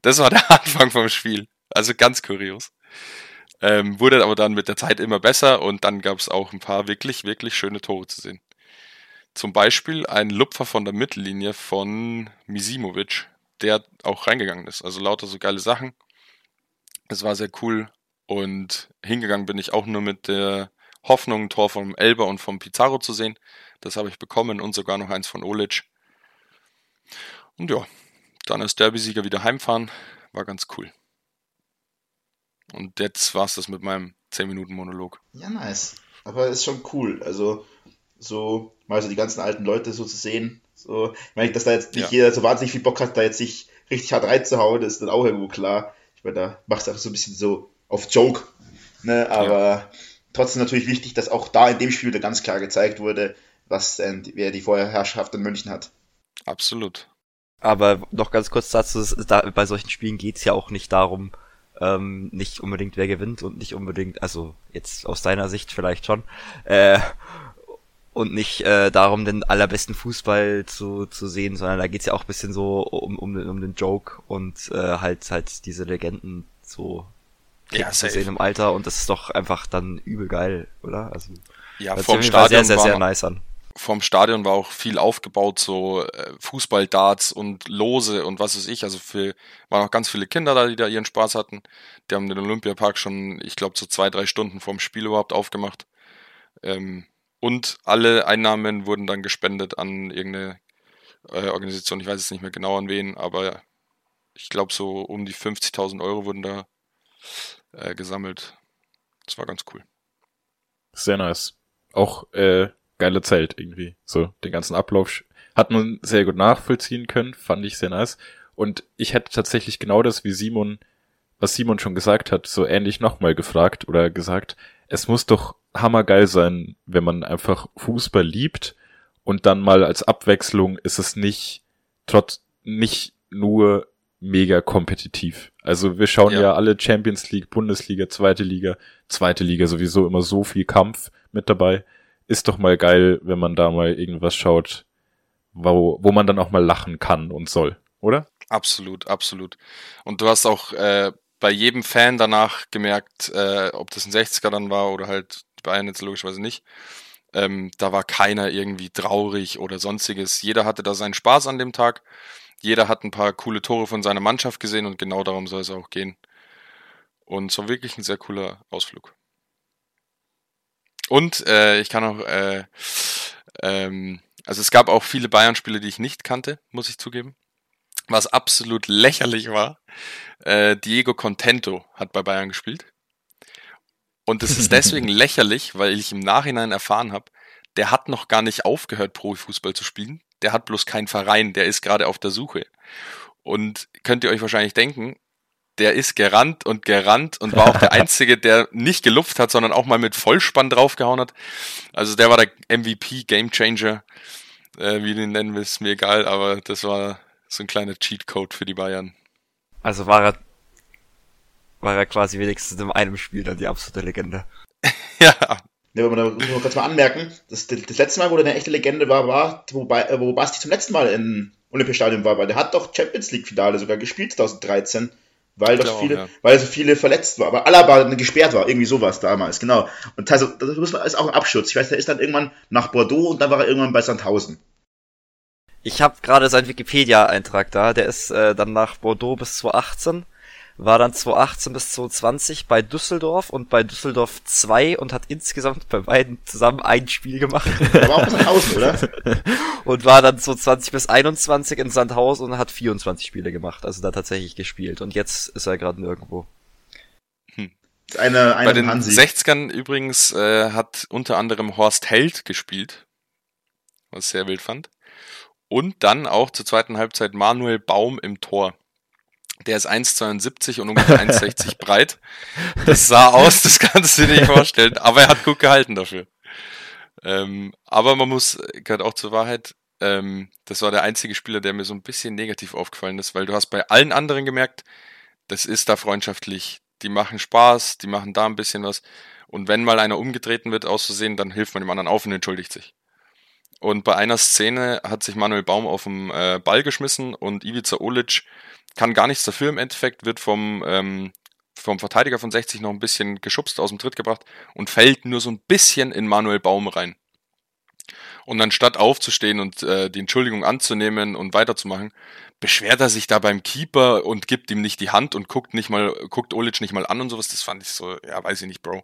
Das war der Anfang vom Spiel. Also ganz kurios. Ähm, wurde aber dann mit der Zeit immer besser und dann gab es auch ein paar wirklich, wirklich schöne Tore zu sehen. Zum Beispiel ein Lupfer von der Mittellinie von Misimovic, der auch reingegangen ist. Also lauter so geile Sachen. Es war sehr cool und hingegangen bin ich auch nur mit der Hoffnung, ein Tor vom Elber und vom Pizarro zu sehen. Das habe ich bekommen und sogar noch eins von Olic. Und ja, dann als Derby-Sieger wieder heimfahren, war ganz cool. Und jetzt war es das mit meinem 10-Minuten-Monolog. Ja, nice. Aber ist schon cool. Also, so mal so die ganzen alten Leute so zu sehen. So, ich meine, dass da jetzt nicht ja. jeder so wahnsinnig viel Bock hat, da jetzt sich richtig hart reinzuhauen, ist dann auch irgendwo klar. Ich meine, da macht es auch so ein bisschen so auf Joke. Ne? Aber ja. trotzdem natürlich wichtig, dass auch da in dem Spiel wieder ganz klar gezeigt wurde, was äh, wer die Vorherrschaft in München hat. Absolut. Aber noch ganz kurz dazu, da, bei solchen Spielen geht's ja auch nicht darum, ähm, nicht unbedingt wer gewinnt und nicht unbedingt, also jetzt aus deiner Sicht vielleicht schon, äh, und nicht äh, darum, den allerbesten Fußball zu, zu sehen, sondern da geht's ja auch ein bisschen so um, um, um den Joke und äh, halt halt diese Legenden so ja, zu sehen im Alter und das ist doch einfach dann übel geil, oder? Also ja, vom Stadion sehr, sehr, sehr nice an. Vom Stadion war auch viel aufgebaut, so äh, Fußballdarts und Lose und was weiß ich. Also für, waren auch ganz viele Kinder da, die da ihren Spaß hatten. Die haben den Olympiapark schon, ich glaube, so zwei, drei Stunden vorm Spiel überhaupt aufgemacht. Ähm, und alle Einnahmen wurden dann gespendet an irgendeine äh, Organisation. Ich weiß jetzt nicht mehr genau an wen, aber ich glaube, so um die 50.000 Euro wurden da äh, gesammelt. Das war ganz cool. Sehr nice. Auch äh, geile Zeit irgendwie. So, den ganzen Ablauf hat man sehr gut nachvollziehen können, fand ich sehr nice. Und ich hätte tatsächlich genau das, wie Simon, was Simon schon gesagt hat, so ähnlich nochmal gefragt oder gesagt, es muss doch hammergeil sein, wenn man einfach Fußball liebt und dann mal als Abwechslung ist es nicht trotz nicht nur mega kompetitiv. Also wir schauen ja. ja. alle Champions League, Bundesliga, zweite Liga, zweite Liga sowieso immer so viel Kampf mit dabei. Ist doch mal geil, wenn man da mal irgendwas schaut, wo, wo man dann auch mal lachen kann und soll, oder? Absolut, absolut. Und du hast auch äh, bei jedem Fan danach gemerkt, äh, ob das ein 60er dann war oder halt Bayern jetzt logischerweise nicht. Ähm, da war keiner irgendwie traurig oder sonstiges. Jeder hatte da seinen Spaß an dem Tag jeder hat ein paar coole Tore von seiner Mannschaft gesehen und genau darum soll es auch gehen. Und so wirklich ein sehr cooler Ausflug. Und äh, ich kann auch, äh, ähm, also es gab auch viele Bayern-Spiele, die ich nicht kannte, muss ich zugeben. Was absolut lächerlich war. Äh, Diego Contento hat bei Bayern gespielt. Und es ist deswegen lächerlich, weil ich im Nachhinein erfahren habe, der hat noch gar nicht aufgehört, Profifußball zu spielen der hat bloß keinen Verein, der ist gerade auf der Suche. Und könnt ihr euch wahrscheinlich denken, der ist gerannt und gerannt und war auch der Einzige, der nicht gelupft hat, sondern auch mal mit Vollspann draufgehauen hat. Also der war der MVP, Game Changer, äh, wie den nennen wir, ist mir egal, aber das war so ein kleiner Cheatcode für die Bayern. Also war er, war er quasi wenigstens in einem Spiel dann die absolute Legende. ja, Ne, aber da muss man kurz mal anmerken, das, das letzte Mal, wo der eine echte Legende war, war, wo, wo Basti zum letzten Mal im Olympiastadion war, weil der hat doch Champions League-Finale sogar gespielt 2013, weil doch viele, ja. weil so viele verletzt war, aber Alaba gesperrt war, irgendwie sowas damals, genau. Und also, das ist auch ein Abschutz. Ich weiß, der ist dann irgendwann nach Bordeaux und dann war er irgendwann bei Sandhausen. Ich habe gerade seinen Wikipedia-Eintrag da, der ist äh, dann nach Bordeaux bis 2018 war dann 2018 bis 2020 bei Düsseldorf und bei Düsseldorf 2 und hat insgesamt bei beiden zusammen ein Spiel gemacht. war auch Sandhausen, oder? und war dann 2020 bis 21 in Sandhausen und hat 24 Spiele gemacht, also da tatsächlich gespielt. Und jetzt ist er gerade nirgendwo. Hm. Eine, eine bei den Hansi. 60ern übrigens äh, hat unter anderem Horst Held gespielt, was ich sehr wild fand. Und dann auch zur zweiten Halbzeit Manuel Baum im Tor. Der ist 1,72 und ungefähr 1,60 breit. Das sah aus, das kannst du dir nicht vorstellen. Aber er hat gut gehalten dafür. Ähm, aber man muss, gehört auch zur Wahrheit, ähm, das war der einzige Spieler, der mir so ein bisschen negativ aufgefallen ist, weil du hast bei allen anderen gemerkt, das ist da freundschaftlich, die machen Spaß, die machen da ein bisschen was. Und wenn mal einer umgetreten wird auszusehen, dann hilft man dem anderen auf und entschuldigt sich. Und bei einer Szene hat sich Manuel Baum auf den äh, Ball geschmissen und Ivica Olic kann gar nichts dafür im Endeffekt, wird vom, ähm, vom Verteidiger von 60 noch ein bisschen geschubst, aus dem Tritt gebracht und fällt nur so ein bisschen in Manuel Baum rein. Und anstatt aufzustehen und äh, die Entschuldigung anzunehmen und weiterzumachen, beschwert er sich da beim Keeper und gibt ihm nicht die Hand und guckt nicht mal, guckt Olic nicht mal an und sowas. Das fand ich so, ja, weiß ich nicht, Bro.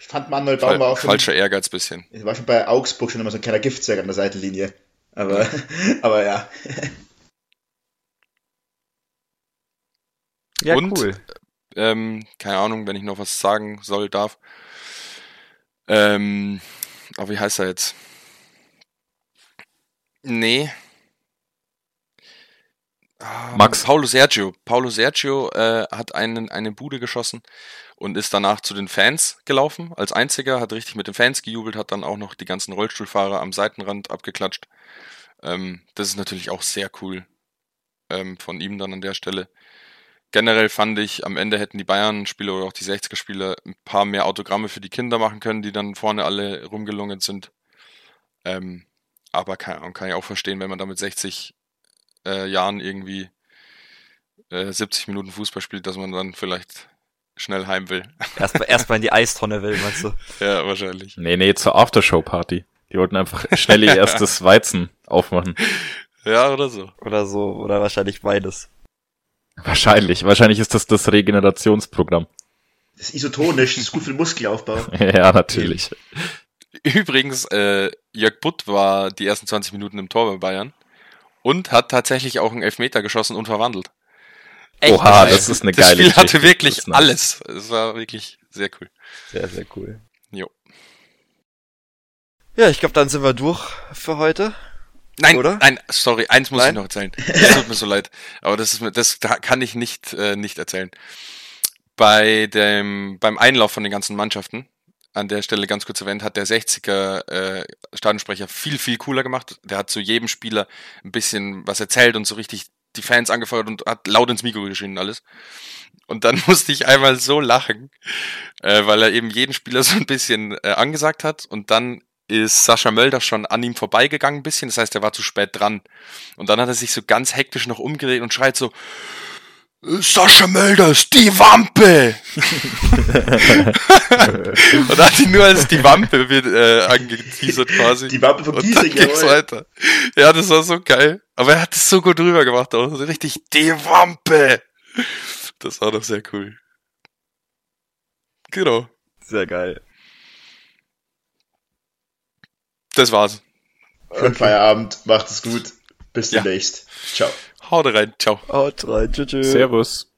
Ich fand Manuel Baum war auch schon, Falscher Ehrgeiz bisschen. Ich war schon bei Augsburg schon immer so ein kleiner Giftzwerg an der Seitenlinie. Aber, aber ja. Ja, Und- cool. Ähm, keine Ahnung, wenn ich noch was sagen soll, darf. Ähm, aber wie heißt er jetzt? Nee. Ah, Max. Paulo Sergio. Paulo Sergio äh, hat einen, eine Bude geschossen und ist danach zu den Fans gelaufen. Als einziger, hat richtig mit den Fans gejubelt, hat dann auch noch die ganzen Rollstuhlfahrer am Seitenrand abgeklatscht. Ähm, das ist natürlich auch sehr cool ähm, von ihm dann an der Stelle. Generell fand ich, am Ende hätten die Bayern-Spieler oder auch die 60er-Spieler ein paar mehr Autogramme für die Kinder machen können, die dann vorne alle rumgelungen sind. Ähm, aber kann, kann ich auch verstehen, wenn man da mit 60 äh, Jahren irgendwie äh, 70 Minuten Fußball spielt, dass man dann vielleicht schnell heim will. Erstmal erst mal in die Eistonne will, meinst du? ja, wahrscheinlich. Nee, nee, zur Aftershow-Party. Die wollten einfach schnell ihr erstes Weizen aufmachen. Ja, oder so. Oder so, oder wahrscheinlich beides. Wahrscheinlich. Wahrscheinlich ist das das Regenerationsprogramm. Das ist isotonisch, das ist gut für den Muskelaufbau. ja, natürlich. Übrigens, äh, Jörg Butt war die ersten 20 Minuten im Tor bei Bayern und hat tatsächlich auch einen Elfmeter geschossen und verwandelt. Oha, geil. das ist eine das geile Spiel hatte Geschichte. wirklich nice. alles. Es war wirklich sehr cool. Sehr, sehr cool. Jo. Ja, ich glaube, dann sind wir durch für heute. Nein, Oder? nein, sorry, eins muss Nein? ich noch erzählen. Es tut mir so leid, aber das ist das da kann ich nicht äh, nicht erzählen. Bei dem beim Einlauf von den ganzen Mannschaften an der Stelle ganz kurz erwähnt, hat der 60er äh, Stadionsprecher viel viel cooler gemacht. Der hat zu jedem Spieler ein bisschen was erzählt und so richtig die Fans angefeuert und hat laut ins Mikro geschrien und alles. Und dann musste ich einmal so lachen, äh, weil er eben jeden Spieler so ein bisschen äh, angesagt hat und dann ist Sascha Mölder schon an ihm vorbeigegangen ein bisschen, das heißt, er war zu spät dran. Und dann hat er sich so ganz hektisch noch umgedreht und schreit so, Sascha Mölders, die Wampe! und hat ihn nur als die Wampe wird, äh, angeteasert quasi. Die Wampe vom ging's jawohl. weiter. Ja, das war so geil. Aber er hat es so gut rüber gemacht, auch so richtig, die Wampe! Das war doch sehr cool. Genau. Sehr geil. Das war's. Schönen Feierabend, macht es gut. Bis Ja. demnächst. Ciao. Haut rein. Ciao. Haut rein. Tschüss. tschüss. Servus.